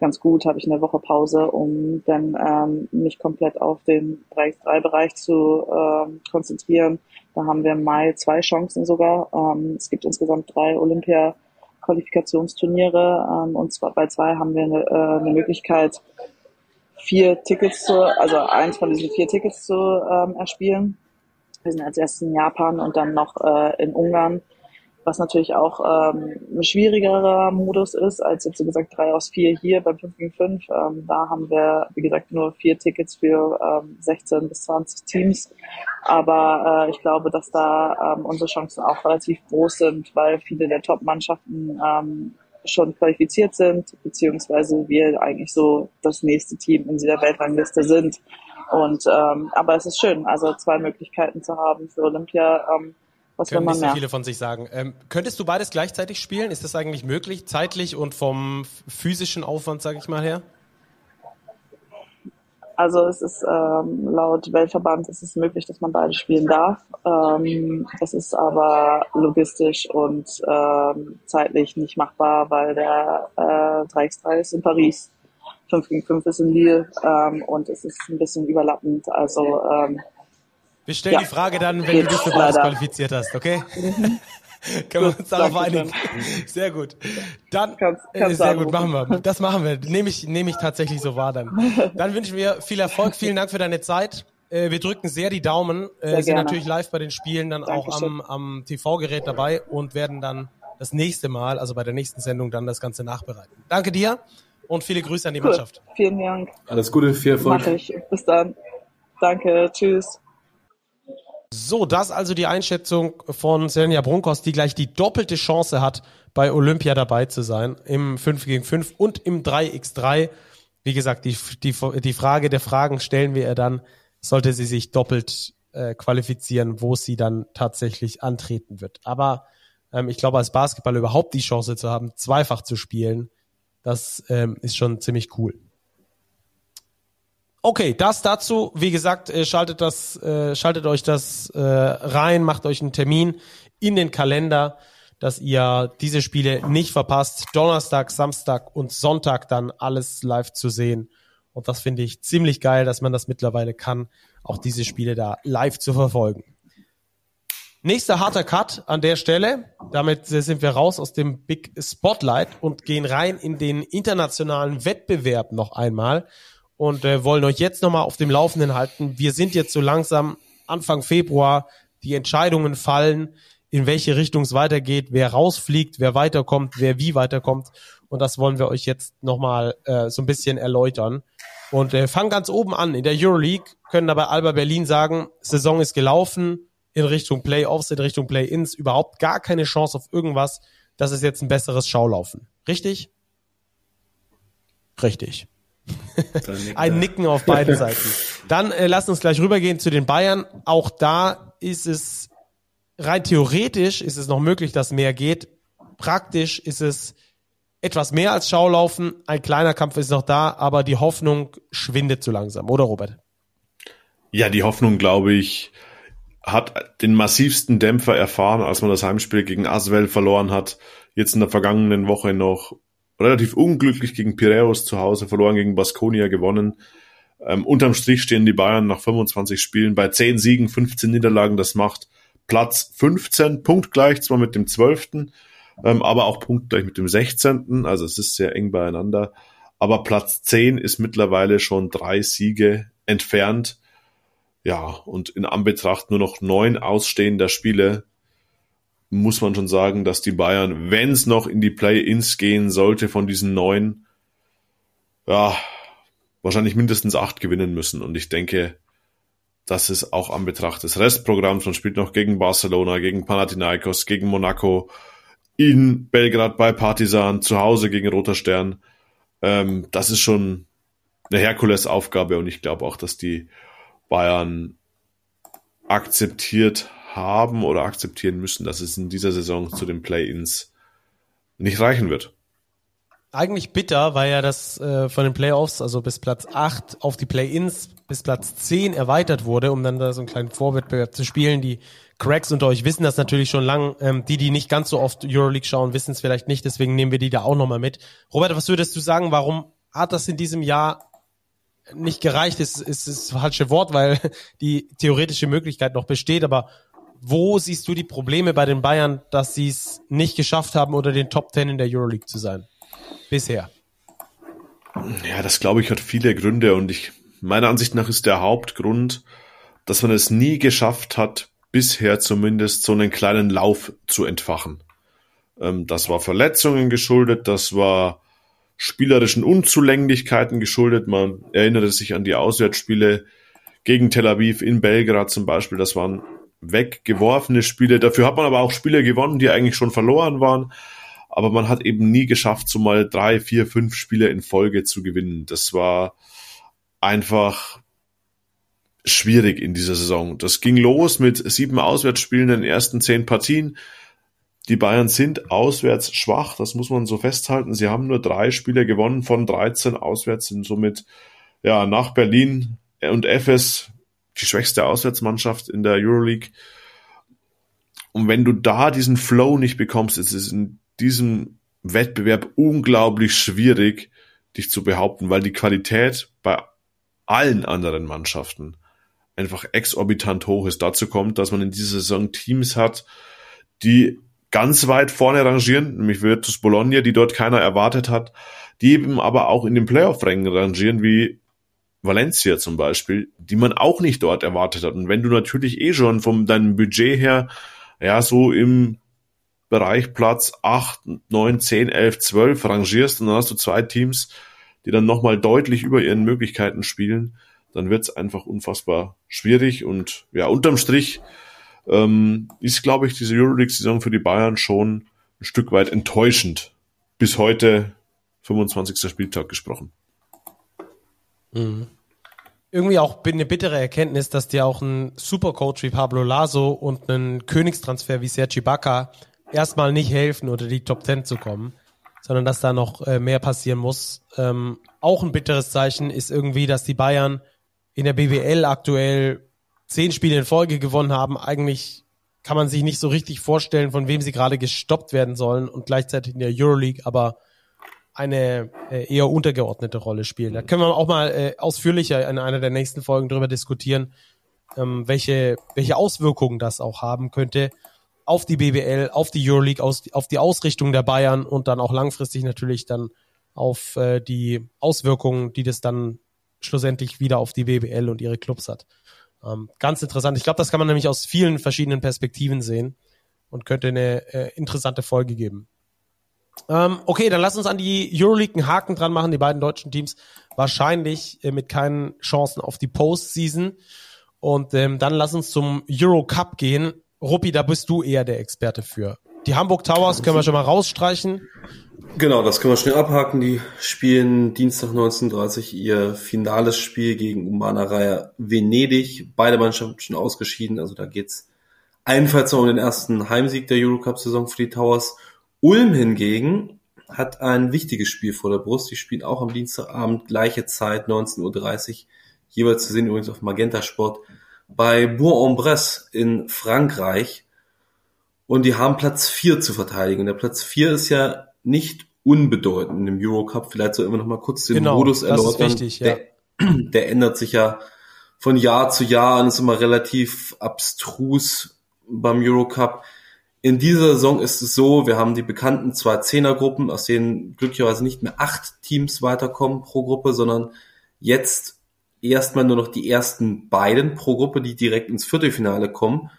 ganz gut, habe ich eine Woche Pause, um dann ähm, mich komplett auf den 3x3-Bereich zu ähm, konzentrieren. Da haben wir im Mai zwei Chancen sogar. Ähm, es gibt insgesamt drei Olympia-Qualifikationsturniere ähm, und zwar bei zwei haben wir eine, äh, eine Möglichkeit, vier Tickets zu, also eins von diesen vier Tickets zu ähm, erspielen. Wir sind als erstes in Japan und dann noch äh, in Ungarn was natürlich auch ähm, ein schwierigerer Modus ist als jetzt, wie gesagt, drei aus vier hier beim 5 gegen 5. Ähm, da haben wir, wie gesagt, nur vier Tickets für ähm, 16 bis 20 Teams. Aber äh, ich glaube, dass da ähm, unsere Chancen auch relativ groß sind, weil viele der Top-Mannschaften ähm, schon qualifiziert sind, beziehungsweise wir eigentlich so das nächste Team in dieser Weltrangliste sind. Und ähm, aber es ist schön, also zwei Möglichkeiten zu haben für Olympia. Ähm, was Können nicht so viele von sich sagen. Ähm, könntest du beides gleichzeitig spielen? Ist das eigentlich möglich, zeitlich und vom physischen Aufwand, sage ich mal her? Also es ist ähm, laut Weltverband ist es möglich, dass man beide spielen darf. Ähm, es ist aber logistisch und ähm, zeitlich nicht machbar, weil der äh, 3x3 ist in Paris, 5 gegen 5 ist in Lille ähm, und es ist ein bisschen überlappend. Also ähm, wir stellen ja. die Frage dann, wenn du dich für beides qualifiziert hast, okay? Mhm. Können wir uns darauf einigen? Sehr gut. Dann, kannst, äh, kannst sehr gut, machen wir. Das machen wir. Nehme ich, nehme ich tatsächlich so wahr dann. Dann wünschen wir viel Erfolg. Vielen Dank für deine Zeit. Äh, wir drücken sehr die Daumen. Äh, sehr sind gerne. natürlich live bei den Spielen dann Dankeschön. auch am, am TV-Gerät dabei und werden dann das nächste Mal, also bei der nächsten Sendung, dann das Ganze nachbereiten. Danke dir und viele Grüße an die cool. Mannschaft. Vielen Dank. Alles Gute, viel Erfolg. Mach ich. Bis dann. Danke. Tschüss. So, das also die Einschätzung von Selja Brunkos, die gleich die doppelte Chance hat, bei Olympia dabei zu sein, im 5 gegen 5 und im 3x3. Wie gesagt, die, die, die Frage der Fragen stellen wir ihr dann, sollte sie sich doppelt äh, qualifizieren, wo sie dann tatsächlich antreten wird. Aber ähm, ich glaube, als Basketball überhaupt die Chance zu haben, zweifach zu spielen, das ähm, ist schon ziemlich cool. Okay, das dazu. Wie gesagt, äh, schaltet das, äh, schaltet euch das äh, rein, macht euch einen Termin in den Kalender, dass ihr diese Spiele nicht verpasst. Donnerstag, Samstag und Sonntag dann alles live zu sehen. Und das finde ich ziemlich geil, dass man das mittlerweile kann, auch diese Spiele da live zu verfolgen. Nächster harter Cut an der Stelle. Damit sind wir raus aus dem Big Spotlight und gehen rein in den internationalen Wettbewerb noch einmal und äh, wollen euch jetzt nochmal auf dem Laufenden halten. Wir sind jetzt so langsam Anfang Februar. Die Entscheidungen fallen, in welche Richtung es weitergeht, wer rausfliegt, wer weiterkommt, wer wie weiterkommt. Und das wollen wir euch jetzt nochmal äh, so ein bisschen erläutern. Und äh, fangen ganz oben an. In der Euroleague können dabei Alba Berlin sagen, Saison ist gelaufen in Richtung Playoffs, in Richtung Play-Ins, überhaupt gar keine Chance auf irgendwas. Das ist jetzt ein besseres Schaulaufen. Richtig? Richtig. Ein Nicken auf beiden Seiten. Dann äh, lasst uns gleich rübergehen zu den Bayern. Auch da ist es rein theoretisch ist es noch möglich, dass mehr geht. Praktisch ist es etwas mehr als Schaulaufen. Ein kleiner Kampf ist noch da, aber die Hoffnung schwindet zu langsam, oder Robert? Ja, die Hoffnung, glaube ich, hat den massivsten Dämpfer erfahren, als man das Heimspiel gegen Aswell verloren hat. Jetzt in der vergangenen Woche noch relativ unglücklich gegen Piraeus zu Hause verloren, gegen Baskonia gewonnen. Ähm, unterm Strich stehen die Bayern nach 25 Spielen bei 10 Siegen, 15 Niederlagen. Das macht Platz 15, punktgleich zwar mit dem 12., ähm, aber auch punktgleich mit dem 16. Also es ist sehr eng beieinander. Aber Platz 10 ist mittlerweile schon drei Siege entfernt. Ja, und in Anbetracht nur noch neun ausstehender Spiele muss man schon sagen, dass die Bayern, wenn es noch in die Play-ins gehen sollte, von diesen neun, ja, wahrscheinlich mindestens acht gewinnen müssen. Und ich denke, das ist auch an Betracht des Restprogramms. Man spielt noch gegen Barcelona, gegen Panathinaikos, gegen Monaco, in Belgrad bei Partisan, zu Hause gegen Roter Stern. Ähm, das ist schon eine Herkulesaufgabe und ich glaube auch, dass die Bayern akzeptiert haben oder akzeptieren müssen, dass es in dieser Saison zu den Play-ins nicht reichen wird. Eigentlich bitter, weil ja das äh, von den Playoffs, also bis Platz 8 auf die Play-ins bis Platz 10 erweitert wurde, um dann da so einen kleinen Vorwettbewerb zu spielen. Die Cracks unter euch wissen das natürlich schon lang. Ähm, die, die nicht ganz so oft Euroleague schauen, wissen es vielleicht nicht, deswegen nehmen wir die da auch nochmal mit. Robert, was würdest du sagen, warum hat das in diesem Jahr nicht gereicht? Ist, ist, das falsche Wort, weil die theoretische Möglichkeit noch besteht, aber wo siehst du die Probleme bei den Bayern, dass sie es nicht geschafft haben, unter den Top Ten in der Euroleague zu sein? Bisher. Ja, das glaube ich hat viele Gründe und ich, meiner Ansicht nach ist der Hauptgrund, dass man es nie geschafft hat, bisher zumindest so einen kleinen Lauf zu entfachen. Ähm, das war Verletzungen geschuldet, das war spielerischen Unzulänglichkeiten geschuldet. Man erinnere sich an die Auswärtsspiele gegen Tel Aviv in Belgrad zum Beispiel. Das waren weggeworfene Spiele. Dafür hat man aber auch Spiele gewonnen, die eigentlich schon verloren waren. Aber man hat eben nie geschafft, so mal drei, vier, fünf Spiele in Folge zu gewinnen. Das war einfach schwierig in dieser Saison. Das ging los mit sieben Auswärtsspielen in den ersten zehn Partien. Die Bayern sind auswärts schwach, das muss man so festhalten. Sie haben nur drei Spiele gewonnen von 13 auswärts, sind somit ja nach Berlin und FS die schwächste Auswärtsmannschaft in der Euroleague. Und wenn du da diesen Flow nicht bekommst, ist es in diesem Wettbewerb unglaublich schwierig, dich zu behaupten, weil die Qualität bei allen anderen Mannschaften einfach exorbitant hoch ist. Dazu kommt, dass man in dieser Saison Teams hat, die ganz weit vorne rangieren, nämlich Virtus Bologna, die dort keiner erwartet hat, die eben aber auch in den Playoff-Rängen rangieren, wie Valencia zum Beispiel, die man auch nicht dort erwartet hat. Und wenn du natürlich eh schon von deinem Budget her, ja, so im Bereich Platz 8, 9, 10, 11, 12 rangierst und dann hast du zwei Teams, die dann nochmal deutlich über ihren Möglichkeiten spielen, dann wird's einfach unfassbar schwierig. Und ja, unterm Strich ähm, ist, glaube ich, diese Euroleague-Saison für die Bayern schon ein Stück weit enttäuschend. Bis heute 25. Spieltag gesprochen. Mhm. Irgendwie auch eine bittere Erkenntnis, dass dir auch ein Supercoach wie Pablo Laso und ein Königstransfer wie Sergi Baca erstmal nicht helfen, unter die Top Ten zu kommen. Sondern dass da noch äh, mehr passieren muss. Ähm, auch ein bitteres Zeichen ist irgendwie, dass die Bayern in der BWL aktuell zehn Spiele in Folge gewonnen haben. Eigentlich kann man sich nicht so richtig vorstellen, von wem sie gerade gestoppt werden sollen und gleichzeitig in der Euroleague aber eine äh, eher untergeordnete Rolle spielen. Da können wir auch mal äh, ausführlicher in einer der nächsten Folgen darüber diskutieren, ähm, welche, welche Auswirkungen das auch haben könnte auf die BBL, auf die Euroleague, aus, auf die Ausrichtung der Bayern und dann auch langfristig natürlich dann auf äh, die Auswirkungen, die das dann schlussendlich wieder auf die BBL und ihre Clubs hat. Ähm, ganz interessant. Ich glaube, das kann man nämlich aus vielen verschiedenen Perspektiven sehen und könnte eine äh, interessante Folge geben. Ähm, okay, dann lass uns an die Euroleague einen Haken dran machen. Die beiden deutschen Teams wahrscheinlich äh, mit keinen Chancen auf die Postseason. Und ähm, dann lass uns zum Euro Cup gehen. Ruppi, da bist du eher der Experte für. Die Hamburg Towers können wir schon mal rausstreichen. Genau, das können wir schnell abhaken. Die spielen Dienstag 19.30 ihr finales Spiel gegen Umana Raya Venedig. Beide Mannschaften schon ausgeschieden, also da geht's ebenfalls noch um den ersten Heimsieg der Eurocup-Saison für die Towers. Ulm hingegen hat ein wichtiges Spiel vor der Brust. Die spielen auch am Dienstagabend gleiche Zeit, 19.30 Uhr, jeweils zu sehen übrigens auf Magenta Sport, bei Bourg-en-Bresse in Frankreich. Und die haben Platz 4 zu verteidigen. Der Platz 4 ist ja nicht unbedeutend im Eurocup. Vielleicht so immer noch mal kurz den Genau, Modus das ist erläutern. wichtig, ja. der, der ändert sich ja von Jahr zu Jahr und ist immer relativ abstrus beim Eurocup. In dieser Saison ist es so, wir haben die bekannten zwei Zehnergruppen, aus denen glücklicherweise nicht mehr acht Teams weiterkommen pro Gruppe, sondern jetzt erstmal nur noch die ersten beiden pro Gruppe, die direkt ins Viertelfinale kommen.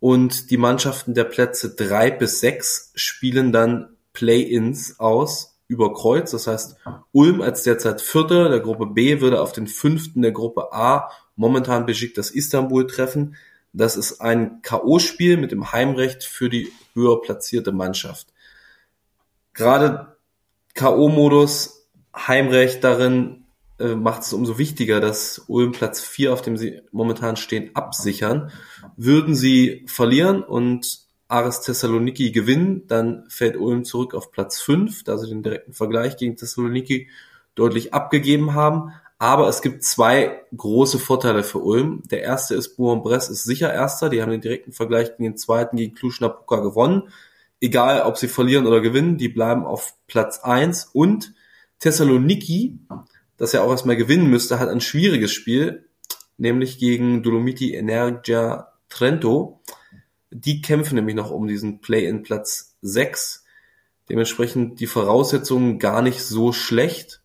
Und die Mannschaften der Plätze drei bis sechs spielen dann Play-ins aus über Kreuz. Das heißt, Ulm als derzeit Vierter der Gruppe B würde auf den Fünften der Gruppe A momentan Besiktas Istanbul treffen. Das ist ein K.O.-Spiel mit dem Heimrecht für die höher platzierte Mannschaft. Gerade K.O.-Modus, Heimrecht darin äh, macht es umso wichtiger, dass Ulm Platz 4, auf dem sie momentan stehen, absichern. Würden sie verlieren und Aris Thessaloniki gewinnen, dann fällt Ulm zurück auf Platz 5, da sie den direkten Vergleich gegen Thessaloniki deutlich abgegeben haben. Aber es gibt zwei große Vorteile für Ulm. Der erste ist, Bourg-en-Bresse ist sicher Erster. Die haben den direkten Vergleich gegen den zweiten, gegen Cluj-Napoca gewonnen. Egal, ob sie verlieren oder gewinnen, die bleiben auf Platz 1. Und Thessaloniki, das ja auch erstmal gewinnen müsste, hat ein schwieriges Spiel, nämlich gegen Dolomiti Energia Trento. Die kämpfen nämlich noch um diesen Play-in-Platz 6. Dementsprechend die Voraussetzungen gar nicht so schlecht.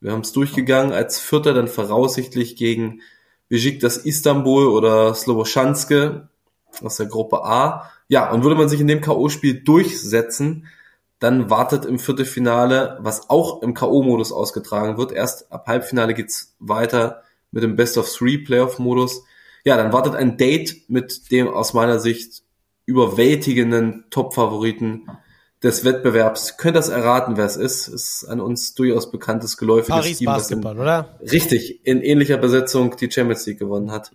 Wir haben es durchgegangen als Vierter dann voraussichtlich gegen Besiktas Istanbul oder Sloboschanske aus der Gruppe A. Ja, und würde man sich in dem K.O.-Spiel durchsetzen, dann wartet im Viertelfinale, was auch im K.O.-Modus ausgetragen wird. Erst ab Halbfinale geht's weiter mit dem Best of Three Playoff-Modus. Ja, dann wartet ein Date mit dem aus meiner Sicht überwältigenden Top-Favoriten des Wettbewerbs. Könnt das erraten, wer es ist? Ist ein uns durchaus bekanntes geläufiges Paris Team, das in, Basketball, oder? richtig in ähnlicher Besetzung die Champions League gewonnen hat.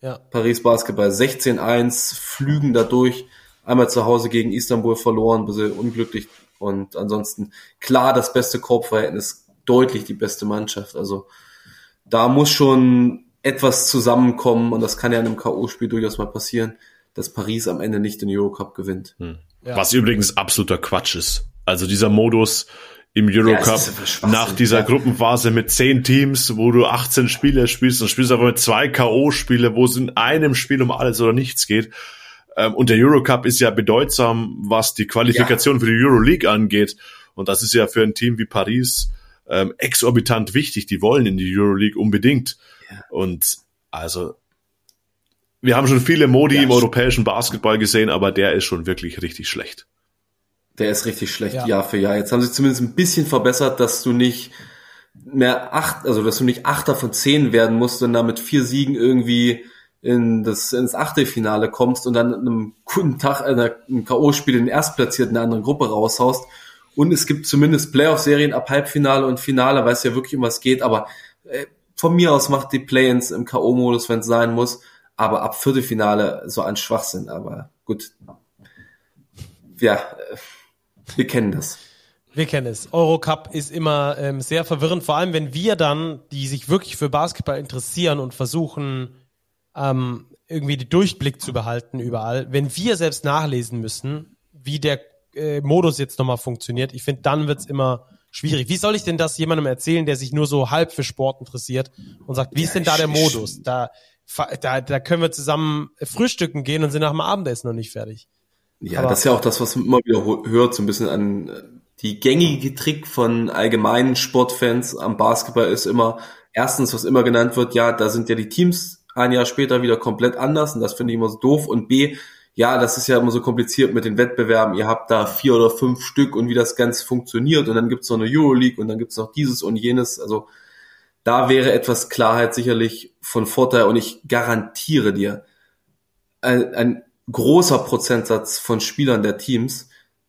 Ja. Paris Basketball 16-1, flügen dadurch, einmal zu Hause gegen Istanbul verloren, bisschen unglücklich und ansonsten klar das beste Korbverhältnis, deutlich die beste Mannschaft. Also da muss schon etwas zusammenkommen und das kann ja in einem K.O.-Spiel durchaus mal passieren, dass Paris am Ende nicht den Eurocup gewinnt. Ja. Was übrigens absoluter Quatsch ist. Also dieser Modus im Ja, Eurocup ja nach dieser ja. Gruppenphase mit zehn Teams, wo du 18 Spiele spielst und spielst aber mit zwei K.O.-Spiele, wo es in einem Spiel um alles oder nichts geht. Ähm, Und der Eurocup ist ja bedeutsam, was die Qualifikation für die Euroleague angeht. Und das ist ja für ein Team wie Paris ähm, exorbitant wichtig. Die wollen in die Euroleague unbedingt. Und also wir haben schon viele Modi Ja, im sch- europäischen Basketball gesehen, aber der ist schon wirklich richtig schlecht. Der ist richtig schlecht Ja. Jahr für Jahr. Jetzt haben sie zumindest ein bisschen verbessert, dass du nicht mehr acht, also dass du nicht Achter von zehn werden musst und dann mit vier Siegen irgendwie in das, ins Achtelfinale kommst und dann an einem guten Tag einer, einem K.O.-Spiel den Erstplatzierten der anderen Gruppe raushaust. Und es gibt zumindest Playoff-Serien ab Halbfinale und Finale, weil es ja wirklich um was geht. Aber äh, von mir aus macht die Play-ins im K.O.-Modus, wenn es sein muss. Aber ab Viertelfinale so ein Schwachsinn. Aber gut. Ja, äh, wir kennen das. Wir kennen es. Eurocup ist immer ähm, sehr verwirrend, vor allem wenn wir dann, die sich wirklich für Basketball interessieren und versuchen, ähm, irgendwie den Durchblick zu behalten überall, wenn wir selbst nachlesen müssen, wie der äh, Modus jetzt nochmal funktioniert, ich finde, dann wird's immer schwierig. Wie soll ich denn das jemandem erzählen, der sich nur so halb für Sport interessiert und sagt, wie ist denn da der Modus? Da, da, da können wir zusammen frühstücken gehen und sind nach dem Abendessen noch nicht fertig. Ja, Aber das ist ja auch das, was man immer wieder hört, so ein bisschen an äh, die gängige Trick von allgemeinen Sportfans am Basketball ist immer, erstens, was immer genannt wird, ja, da sind ja die Teams ein Jahr später wieder komplett anders und das finde ich immer so doof. Und B, ja, das ist ja immer so kompliziert mit den Wettbewerben. Ihr habt da vier oder fünf Stück und wie das Ganze funktioniert und dann gibt's noch eine Euroleague und dann gibt's noch dieses und jenes. Also da wäre etwas Klarheit sicherlich von Vorteil und ich garantiere dir, ein, ein großer Prozentsatz von Spielern der Teams,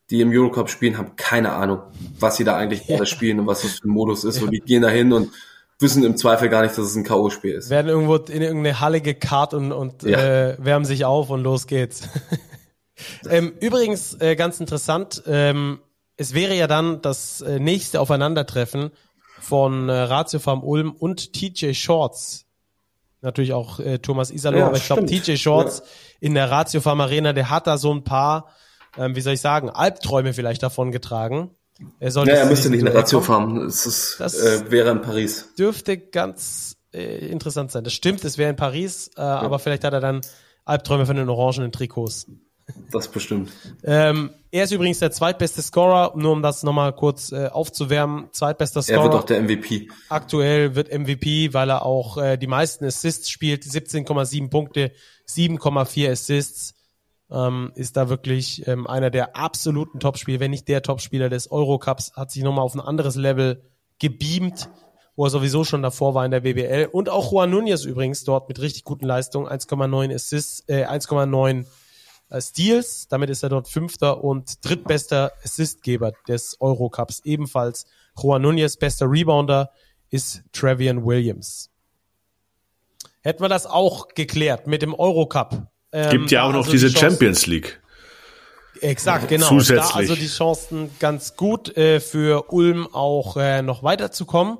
die im Eurocup spielen, haben keine Ahnung, was sie da eigentlich ja. spielen und was das für ein Modus ist. Ja. Und die gehen da hin und wissen im Zweifel gar nicht, dass es ein K.O.-Spiel ist. Werden irgendwo in irgendeine Halle gekarrt und, und ja. äh, wärmen sich auf und los geht's. ähm, übrigens, äh, ganz interessant, ähm, es wäre ja dann das äh, nächste Aufeinandertreffen von äh, Ratio Farm Ulm und TJ Shorts. Natürlich auch äh, Thomas Isalo, ja, aber ich glaube TJ Shorts ja. in der Ratio Farm Arena, der hat da so ein paar, ähm, wie soll ich sagen, Albträume vielleicht davon getragen. Er soll ja, er müsste nicht in der Ratio fahren. Es ist, das äh, wäre in Paris. Dürfte ganz äh, interessant sein. Das stimmt, es wäre in Paris, äh, ja. aber vielleicht hat er dann Albträume von den orangenen Trikots. Das bestimmt. ähm, er ist übrigens der zweitbeste Scorer, nur um das nochmal kurz äh, aufzuwärmen. Zweitbester Scorer. Er wird auch der MVP. Aktuell wird MVP, weil er auch äh, die meisten Assists spielt. 17,7 Punkte, 7,4 Assists ähm, ist da wirklich ähm, einer der absoluten Topspieler, wenn nicht der Topspieler des Eurocups, hat sich nochmal auf ein anderes Level gebeamt, wo er sowieso schon davor war in der WBL. Und auch Juan Nunez übrigens dort mit richtig guten Leistungen, 1,9 Assists, äh, 1,9 äh, Steals. Damit ist er dort Fünfter und drittbester Assistgeber des Eurocups. Ebenfalls Juan Nunez, bester Rebounder ist Travian Williams. Hätten wir das auch geklärt mit dem Eurocup. Ähm, Gibt ja auch noch also diese die Champions League. Exakt, genau. Zusätzlich. Da also die Chancen ganz gut äh, für Ulm auch äh, noch weiterzukommen.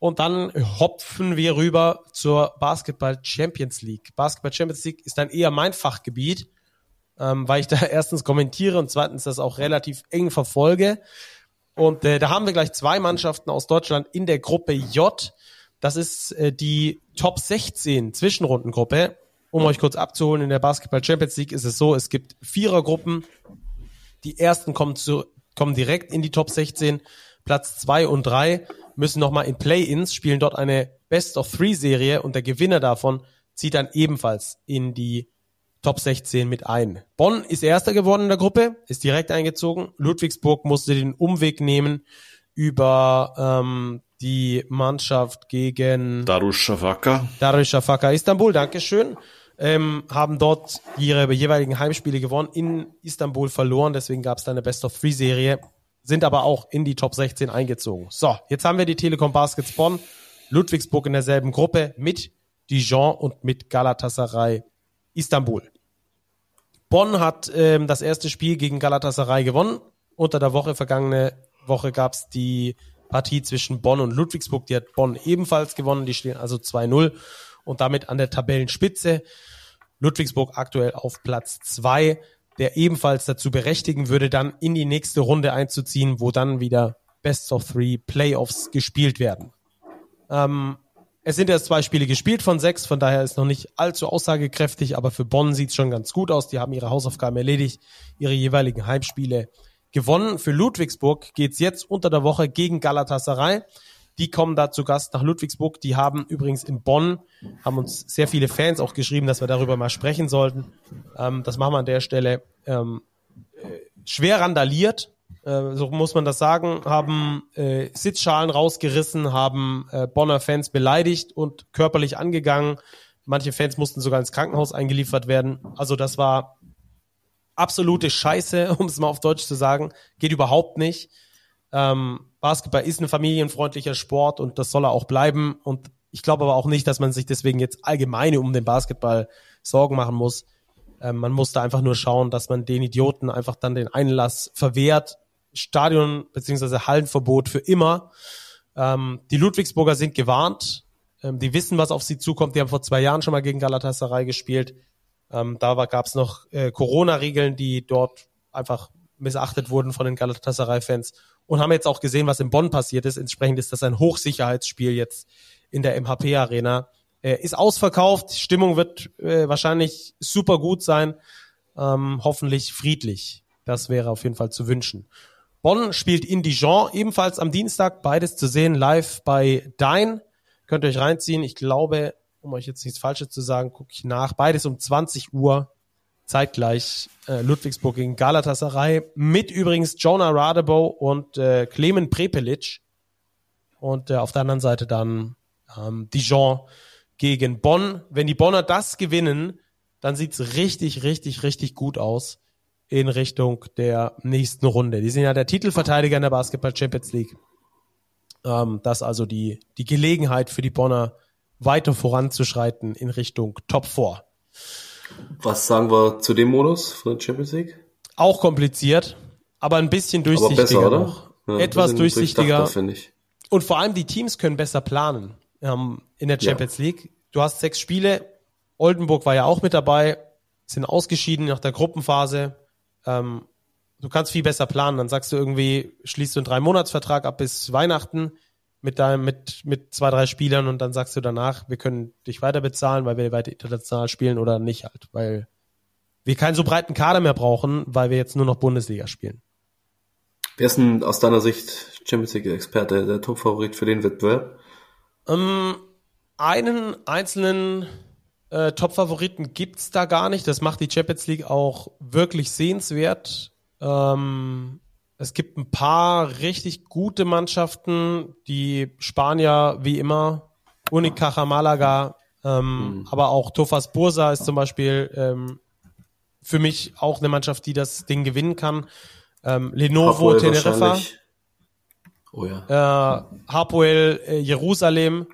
Und dann hopfen wir rüber zur Basketball Champions League. Basketball Champions League ist dann eher mein Fachgebiet, ähm, weil ich da erstens kommentiere und zweitens das auch relativ eng verfolge. Und äh, da haben wir gleich zwei Mannschaften aus Deutschland in der Gruppe J. Das ist äh, die Top 16 Zwischenrundengruppe. Um euch kurz abzuholen, in der Basketball Champions League ist es so, es gibt Vierergruppen. Die ersten kommen, zu, kommen direkt in die Top 16. Platz zwei und drei müssen nochmal in Play-Ins, spielen dort eine Best-of-Three-Serie und der Gewinner davon zieht dann ebenfalls in die Top 16 mit ein. Bonn ist erster geworden in der Gruppe, ist direkt eingezogen. Ludwigsburg musste den Umweg nehmen über ähm, die Mannschaft gegen Darusshafaka. Darusshafaka Istanbul, Dankeschön ähm, haben dort ihre jeweiligen Heimspiele gewonnen, in Istanbul verloren, deswegen gab es da eine Best-of-Three-Serie, sind aber auch in die Top 16 eingezogen. So, jetzt haben wir die Telekom Baskets Bonn, Ludwigsburg in derselben Gruppe mit Dijon und mit Galatasaray Istanbul. Bonn hat ähm, das erste Spiel gegen Galatasaray gewonnen. Unter der Woche, vergangene Woche gab es die Partie zwischen Bonn und Ludwigsburg. Die hat Bonn ebenfalls gewonnen. Die stehen also 2-0 und damit an der Tabellenspitze. Ludwigsburg aktuell auf Platz zwei, der ebenfalls dazu berechtigen würde, dann in die nächste Runde einzuziehen, wo dann wieder Best of Three Playoffs gespielt werden. Ähm, es sind erst zwei Spiele gespielt von sechs, von daher ist noch nicht allzu aussagekräftig, aber für Bonn sieht es schon ganz gut aus. Die haben ihre Hausaufgaben erledigt, ihre jeweiligen Heimspiele gewonnen. Für Ludwigsburg geht's jetzt unter der Woche gegen Galatasaray. Die kommen da zu Gast nach Ludwigsburg. Die haben übrigens in Bonn, haben uns sehr viele Fans auch geschrieben, dass wir darüber mal sprechen sollten. Ähm, das machen wir an der Stelle. Ähm, äh, schwer randaliert, äh, so muss man das sagen, haben äh, Sitzschalen rausgerissen, haben äh, Bonner Fans beleidigt und körperlich angegangen. Manche Fans mussten sogar ins Krankenhaus eingeliefert werden. Also das war absolute Scheiße, um es mal auf Deutsch zu sagen. Geht überhaupt nicht. Ähm, Basketball ist ein familienfreundlicher Sport und das soll er auch bleiben. Und ich glaube aber auch nicht, dass man sich deswegen jetzt allgemeine um den Basketball Sorgen machen muss. Ähm, man muss da einfach nur schauen, dass man den Idioten einfach dann den Einlass verwehrt. Stadion beziehungsweise Hallenverbot für immer. Ähm, die Ludwigsburger sind gewarnt. Ähm, die wissen, was auf sie zukommt. Die haben vor zwei Jahren schon mal gegen Galatasaray gespielt. Ähm, da gab es noch äh, Corona-Regeln, die dort einfach missachtet wurden von den Galatasaray-Fans und haben jetzt auch gesehen, was in Bonn passiert ist. Entsprechend ist das ein Hochsicherheitsspiel jetzt in der MHP-Arena. Äh, ist ausverkauft, Stimmung wird äh, wahrscheinlich super gut sein, ähm, hoffentlich friedlich. Das wäre auf jeden Fall zu wünschen. Bonn spielt in Dijon, ebenfalls am Dienstag, beides zu sehen, live bei Dein. Könnt ihr euch reinziehen. Ich glaube, um euch jetzt nichts Falsches zu sagen, gucke ich nach. Beides um 20 Uhr, zeitgleich äh, Ludwigsburg gegen Galatasaray. Mit übrigens Jonah Radebo und äh, Clemen Prepelic. Und äh, auf der anderen Seite dann ähm, Dijon gegen Bonn. Wenn die Bonner das gewinnen, dann sieht's richtig, richtig, richtig gut aus in Richtung der nächsten Runde. Die sind ja der Titelverteidiger in der Basketball Champions League. Ähm, das also die, die Gelegenheit für die Bonner weiter voranzuschreiten in Richtung Top 4. Was sagen wir zu dem Modus von der Champions League? Auch kompliziert, aber ein bisschen durchsichtiger aber besser, noch. Ja, Etwas durchsichtiger. finde ich. Und vor allem die Teams können besser planen ähm, in der Champions League. Du hast sechs Spiele. Oldenburg war ja auch mit dabei, sind ausgeschieden nach der Gruppenphase. Ähm, du kannst viel besser planen. Dann sagst du irgendwie, schließt du einen Drei-Monats-Vertrag ab bis Weihnachten mit deinem, mit, mit zwei, drei Spielern und dann sagst du danach, wir können dich weiter bezahlen, weil wir weiter international spielen oder nicht halt, weil wir keinen so breiten Kader mehr brauchen, weil wir jetzt nur noch Bundesliga spielen. Wer ist denn aus deiner Sicht Champions League-Experte, der Top-Favorit für den Wettbewerb? Ähm, einen einzelnen äh, Top-Favoriten gibt's da gar nicht. Das macht die Champions League auch wirklich sehenswert. Ähm, es gibt ein paar richtig gute Mannschaften, die Spanier wie immer, Unicaja Malaga, ähm, mhm. aber auch Tofas Bursa ist zum Beispiel ähm, für mich auch eine Mannschaft, die das Ding gewinnen kann. Ähm, Lenovo Teneriffa, oh ja. äh, Hapoel äh, Jerusalem,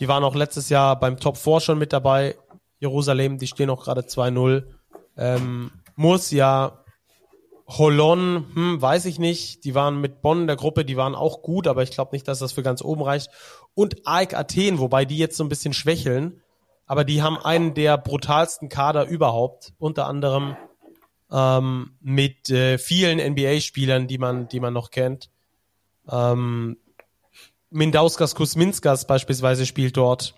die waren auch letztes Jahr beim Top 4 schon mit dabei. Jerusalem, die stehen auch gerade 2-0. Ähm, Murcia, Holon, hm, weiß ich nicht. Die waren mit Bonn in der Gruppe, die waren auch gut, aber ich glaube nicht, dass das für ganz oben reicht. Und AEK Athen, wobei die jetzt so ein bisschen schwächeln. Aber die haben einen der brutalsten Kader überhaupt, unter anderem ähm, mit äh, vielen NBA-Spielern, die man, die man noch kennt. Ähm, Mindauskas Kusminskas beispielsweise spielt dort.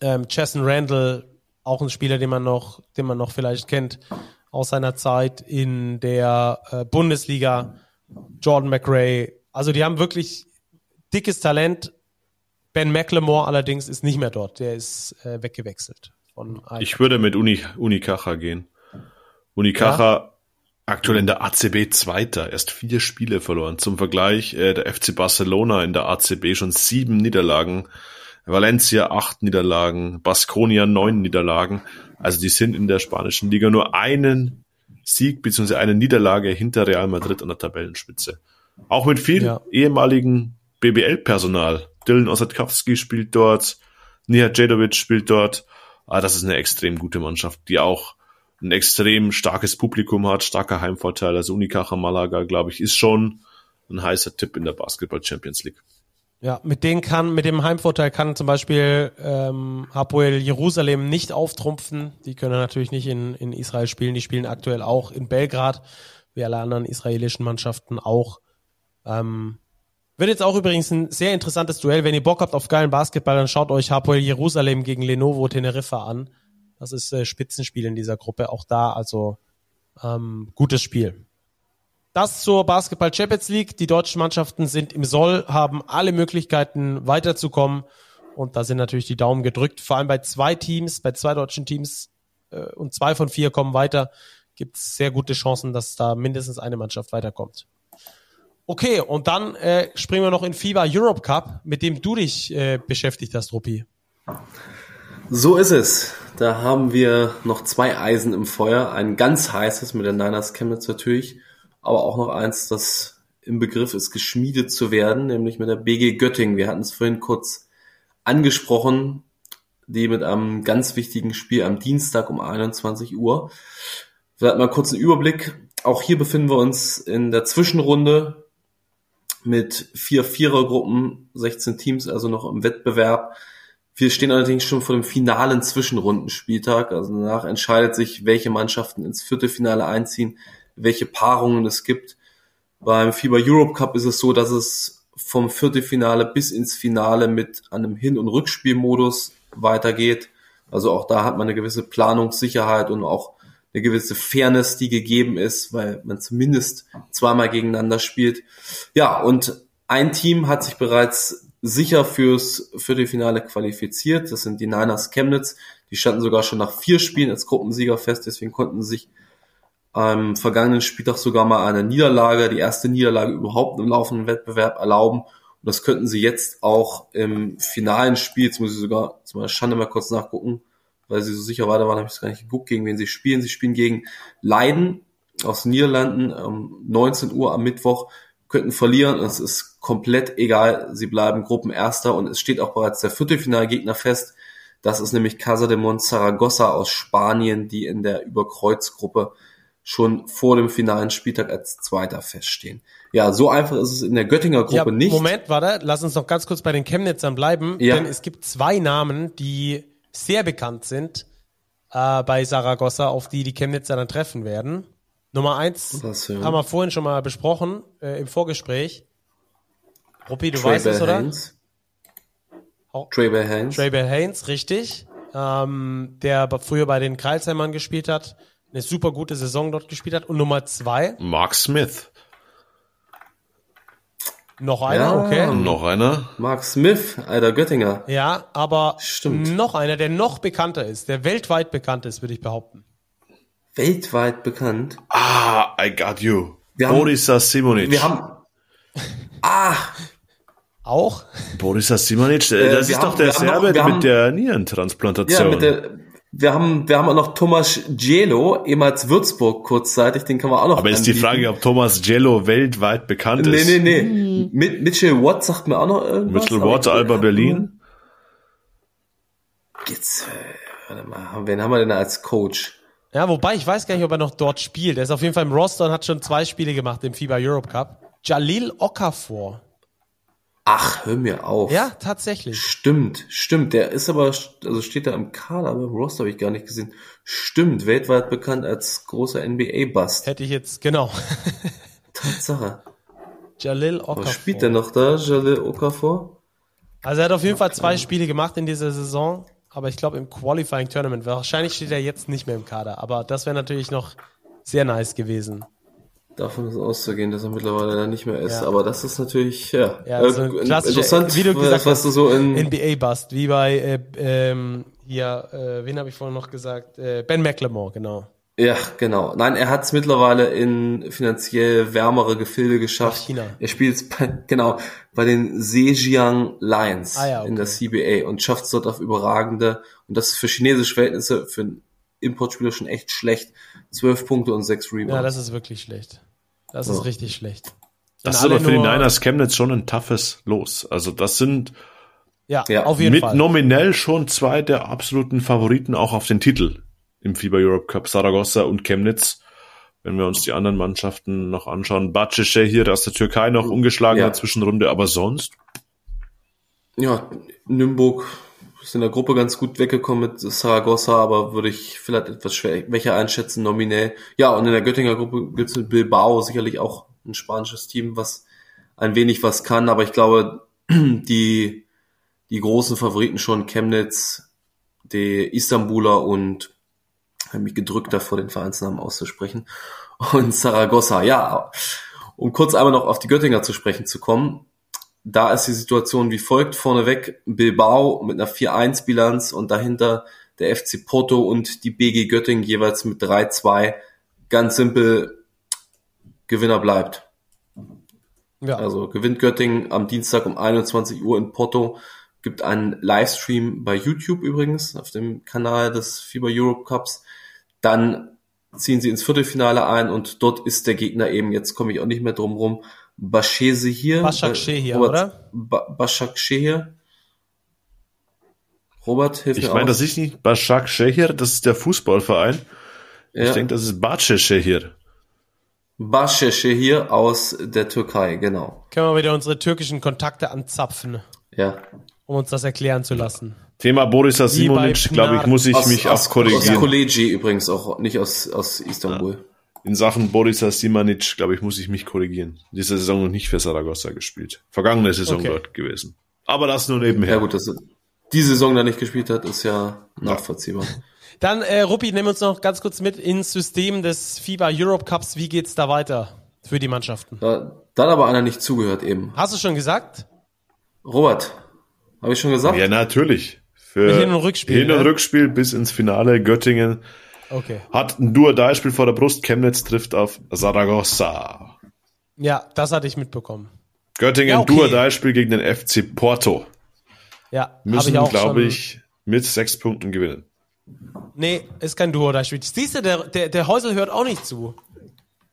Ähm, Jason Randall, auch ein Spieler, den man noch, den man noch vielleicht kennt aus seiner Zeit in der äh, Bundesliga. Jordan McRae. Also die haben wirklich dickes Talent. Ben McLemore allerdings ist nicht mehr dort. Der ist äh, weggewechselt. Von ich würde mit Uni, Unikacha gehen. Unikacha ja? Aktuell in der ACB Zweiter, erst vier Spiele verloren. Zum Vergleich, äh, der FC Barcelona in der ACB schon sieben Niederlagen, Valencia acht Niederlagen, Baskonia neun Niederlagen. Also die sind in der spanischen Liga nur einen Sieg bzw. eine Niederlage hinter Real Madrid an der Tabellenspitze. Auch mit viel ja. ehemaligen BBL-Personal. Dylan Osadkowski spielt dort, Nia Jedovic spielt dort. Ah, das ist eine extrem gute Mannschaft, die auch ein extrem starkes Publikum hat, starker Heimvorteil. Also Unicaja Malaga, glaube ich, ist schon ein heißer Tipp in der Basketball Champions League. Ja, mit denen kann, mit dem Heimvorteil kann zum Beispiel ähm, Hapoel Jerusalem nicht auftrumpfen. Die können natürlich nicht in, in Israel spielen. Die spielen aktuell auch in Belgrad, wie alle anderen israelischen Mannschaften auch. Ähm, wird jetzt auch übrigens ein sehr interessantes Duell. Wenn ihr Bock habt auf geilen Basketball, dann schaut euch Hapoel Jerusalem gegen Lenovo Teneriffa an. Das ist äh, Spitzenspiel in dieser Gruppe. Auch da also ähm, gutes Spiel. Das zur Basketball Champions League. Die deutschen Mannschaften sind im Soll, haben alle Möglichkeiten weiterzukommen. Und da sind natürlich die Daumen gedrückt. Vor allem bei zwei Teams, bei zwei deutschen Teams äh, und zwei von vier kommen weiter, gibt es sehr gute Chancen, dass da mindestens eine Mannschaft weiterkommt. Okay, und dann äh, springen wir noch in FIBA Europe Cup, mit dem du dich äh, beschäftigt hast, Ruppi. So ist es. Da haben wir noch zwei Eisen im Feuer. Ein ganz heißes mit den Niners Chemnitz natürlich, aber auch noch eins, das im Begriff ist, geschmiedet zu werden, nämlich mit der BG Göttingen. Wir hatten es vorhin kurz angesprochen, die mit einem ganz wichtigen Spiel am Dienstag um 21 Uhr. Vielleicht mal kurz einen Überblick auch hier befinden wir uns in der Zwischenrunde mit vier Vierergruppen, 16 Teams, also noch im Wettbewerb. Wir stehen allerdings schon vor dem finalen Zwischenrundenspieltag. Also danach entscheidet sich, welche Mannschaften ins Viertelfinale einziehen, welche Paarungen es gibt. Beim FIBA Europe Cup ist es so, dass es vom Viertelfinale bis ins Finale mit einem Hin- und Rückspielmodus weitergeht. Also auch da hat man eine gewisse Planungssicherheit und auch eine gewisse Fairness, die gegeben ist, weil man zumindest zweimal gegeneinander spielt. Ja, und ein Team hat sich bereits sicher fürs Viertelfinale qualifiziert. Das sind die Niners Chemnitz. Die standen sogar schon nach vier Spielen als Gruppensieger fest, deswegen konnten sie sich am vergangenen Spieltag sogar mal eine Niederlage, die erste Niederlage überhaupt im laufenden Wettbewerb erlauben. Und das könnten sie jetzt auch im finalen Spiel, jetzt muss ich sogar zum Beispiel Schande mal kurz nachgucken, weil sie so sicher weiter waren, habe ich es gar nicht geguckt, gegen wen sie spielen. Sie spielen gegen Leiden aus den Niederlanden um 19 Uhr am Mittwoch, könnten verlieren. Es ist komplett egal. Sie bleiben Gruppenerster und es steht auch bereits der Viertelfinalgegner fest. Das ist nämlich Casa de Monzaragoza aus Spanien, die in der Überkreuzgruppe schon vor dem finalen Spieltag als Zweiter feststehen. Ja, so einfach ist es in der Göttinger Gruppe ja, nicht. Moment, warte, lass uns noch ganz kurz bei den Chemnitzern bleiben, Ja. denn es gibt zwei Namen, die sehr bekannt sind äh, bei Saragossa, auf die die Chemnitzer dann treffen werden. Nummer eins haben wir vorhin schon mal besprochen äh, im Vorgespräch. Ruppi, du Trey weißt es, oder? Haynes. Auch- Trey Bell Haynes. Trey Bell Haynes, richtig. Ähm, der aber früher bei den Kreilsheimern gespielt hat, eine super gute Saison dort gespielt hat. Und Nummer zwei, Mark Smith. noch einer, Ja. okay. Noch einer. Mark Smith, alter Göttinger. Ja, aber Stimmt. noch einer, der noch bekannter ist, der weltweit bekannt ist, würde ich behaupten. Weltweit bekannt. Ah, I got you. Wir haben- Borisa Simonic. Wir haben. Ah, Auch? Borisa Simonic, äh, Äh, das ist haben- doch der haben noch- Serbe wir haben- mit der ja, Nierentransplantation. mit der. Wir haben, wir haben auch noch Thomas Gielo, ehemals Würzburg kurzzeitig, den kann man auch noch Aber ist die anbieten. Frage, ob Thomas Jello weltweit bekannt Nee, ist. nee, nee. Mit Mitchell Watt sagt mir auch noch irgendwas. Mitchell Watt, Alba Berlin. Jetzt, äh, warte mal, wen haben wir denn als Coach? Ja, wobei ich weiß gar nicht, ob er noch dort spielt. Er ist auf jeden Fall im Roster und hat schon zwei Spiele gemacht im FIBA Europe Cup. Jalil Okafor. Ach, hör mir auf. Ja, tatsächlich. Stimmt, stimmt. Der ist aber, also steht da im Kader, aber im Roster habe ich gar nicht gesehen. Stimmt, weltweit bekannt als großer NBA-Bust. Hätte ich jetzt, genau. Tatsache. Jalil Okafor. Was spielt der noch da, Jalil Okafor? Also er hat auf jeden Fall zwei Spiele gemacht in dieser Saison, aber ich glaube im Qualifying Tournament. Wahrscheinlich steht er jetzt nicht mehr im Kader, aber das wäre natürlich noch sehr nice gewesen. Davon ist auszugehen, dass er mittlerweile da nicht mehr ist. Ja. Aber das ist natürlich, ja, Ja, äh, also ein klassischer, interessant, wie du gesagt was du so in, NBA-Bust, wie bei, äh, ähm, hier, äh, wen habe ich vorhin noch gesagt? Äh, ben McLemore, genau. ja, genau. Nein, er hat es mittlerweile in finanziell wärmere Gefilde geschafft. Nach China. Er spielt jetzt bei, genau, bei den Zhejiang Lions Ah ja, in der okay. CBA und schafft es dort auf überragende, und das ist für chinesische Verhältnisse, für einen Importspieler schon echt schlecht. Zwölf Punkte und sechs Rebounds. Ja, das ist wirklich schlecht. Das ist Ja. richtig schlecht. Das ist aber für die Niners Chemnitz schon ein toughes Los. Also das sind Ja, Ja, auf jeden mit Fall. nominell schon zwei der absoluten Favoriten auch auf den Titel im FIBA Europe Cup, Saragossa und Chemnitz. Wenn wir uns die anderen Mannschaften noch anschauen, Bacece hier aus der Türkei noch ungeschlagen in Ja. der Zwischenrunde, aber sonst Ja, Nürnberg ist in der Gruppe ganz gut weggekommen mit Saragossa, aber würde ich vielleicht etwas schwächer einschätzen, nominell. Ja, und in der Göttinger Gruppe gibt's mit Bilbao sicherlich auch ein spanisches Team, was ein wenig was kann, aber ich glaube, die, die großen Favoriten schon Chemnitz, die Istanbuler und habe mich gedrückt davor, den Vereinsnamen auszusprechen. Und Saragossa, ja. Um kurz einmal noch auf die Göttinger zu sprechen zu kommen. Da ist die Situation wie folgt. Vorneweg Bilbao mit einer 4-1-Bilanz und dahinter der FC Porto und die BG Göttingen jeweils mit 3-2. Ganz simpel, Gewinner bleibt. ja. Also gewinnt Göttingen am Dienstag um 21 Uhr in Porto. Gibt einen Livestream bei YouTube übrigens auf dem Kanal des FIBA Europe Cups. Dann ziehen sie ins Viertelfinale ein und dort ist der Gegner eben, jetzt komme ich auch nicht mehr drum rum, Bashese hier. Başakşehir, Robert, oder? Ba Başakşehir. Robert, hilf ich mir meine, aus. das ist nicht Başak Şehir, das ist der Fußballverein. Ich Ja. denke, das ist Bace Şehir. Başakşehir aus der Türkei, genau. Können wir wieder unsere türkischen Kontakte anzapfen, Ja. um uns das erklären zu lassen. Thema bei Simovic, glaube ich, muss ich Aus, mich aus, auch korrigieren. Aus Kolegi übrigens auch, nicht aus, aus Istanbul. In Sachen Borisa Simanic, glaube ich, muss ich mich korrigieren. Diese Saison noch nicht für Saragossa gespielt. Vergangene Saison Okay. dort gewesen. Aber das nur Ja, nebenher. gut, dass er die Saison da nicht gespielt hat, ist ja nachvollziehbar. Dann, äh, Ruppi, nimm uns noch ganz kurz mit ins System des FIBA Europe Cups. Wie geht's da weiter für die Mannschaften? Da, da hat aber einer nicht zugehört eben. Hast du schon gesagt? Robert, habe ich schon gesagt? Ja, natürlich. Für Mit Hin- und Rückspiel, Hin- und ne? Rückspiel bis ins Finale. Göttingen Okay. hat ein Duodai-Spiel vor der Brust. Chemnitz trifft auf Saragossa. Ja, das hatte ich mitbekommen. Göttingen Ja, okay. Duodai-Spiel gegen den FC Porto. Ja, Müssen, glaube ich, mit sechs Punkten gewinnen. Nee, ist kein Duo da spielt. Siehst du, der, der, der Häusel hört auch nicht zu.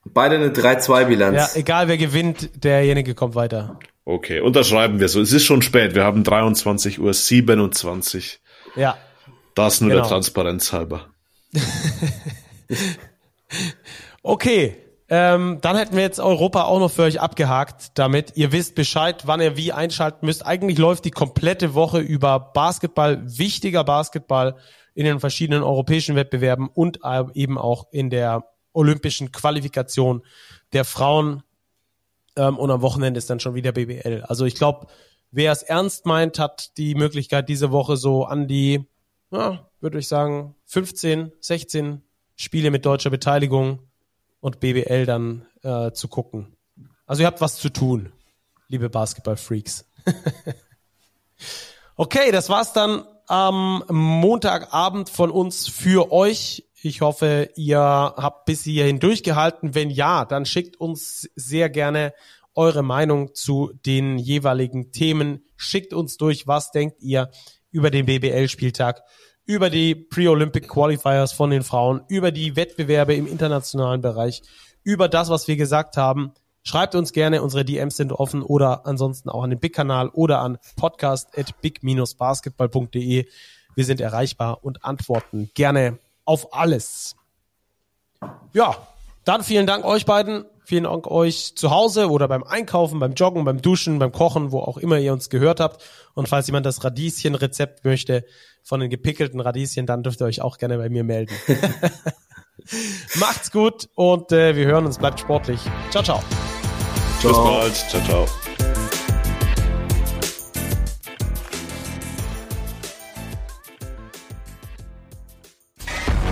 Beide eine 3-2-Bilanz. Ja, egal wer gewinnt, derjenige kommt weiter. Okay, unterschreiben wir so. Es ist schon spät. Wir haben 23 Uhr 27. Ja. Das nur Genau. der Transparenz halber. Okay. Ähm, dann hätten wir jetzt Europa auch noch für euch abgehakt, damit ihr wisst Bescheid, wann ihr wie einschalten müsst. Eigentlich läuft die komplette Woche über Basketball, wichtiger Basketball in den verschiedenen europäischen Wettbewerben und äh, eben auch in der olympischen Qualifikation der Frauen. Ähm, und am Wochenende ist dann schon wieder BBL. Also ich glaube, wer es ernst meint, hat die Möglichkeit, diese Woche so an die, ja, würde ich sagen, 15, 16 Spiele mit deutscher Beteiligung und BBL dann äh, zu gucken. Also ihr habt was zu tun, liebe Basketball-Freaks. okay, das war's dann am Montagabend von uns für euch. Ich hoffe, ihr habt bis hierhin durchgehalten. Wenn ja, dann schickt uns sehr gerne eure Meinung zu den jeweiligen Themen. Schickt uns durch, was denkt ihr über den BBL-Spieltag, über die Pre-Olympic Qualifiers von den Frauen, über die Wettbewerbe im internationalen Bereich, über das, was wir gesagt haben. Schreibt uns gerne, unsere DMs sind offen oder ansonsten auch an den Big-Kanal oder an podcast.big-basketball.de. Wir sind erreichbar und antworten gerne auf alles. Ja, dann vielen Dank euch beiden. Vielen Dank euch zu Hause oder beim Einkaufen, beim Joggen, beim Duschen, beim Kochen, wo auch immer ihr uns gehört habt. Und falls jemand das Radieschen-Rezept möchte von den gepickelten Radieschen, dann dürft ihr euch auch gerne bei mir melden. Macht's gut und äh, wir hören uns. Bleibt sportlich. Ciao, ciao. Bis bald. Ciao, ciao.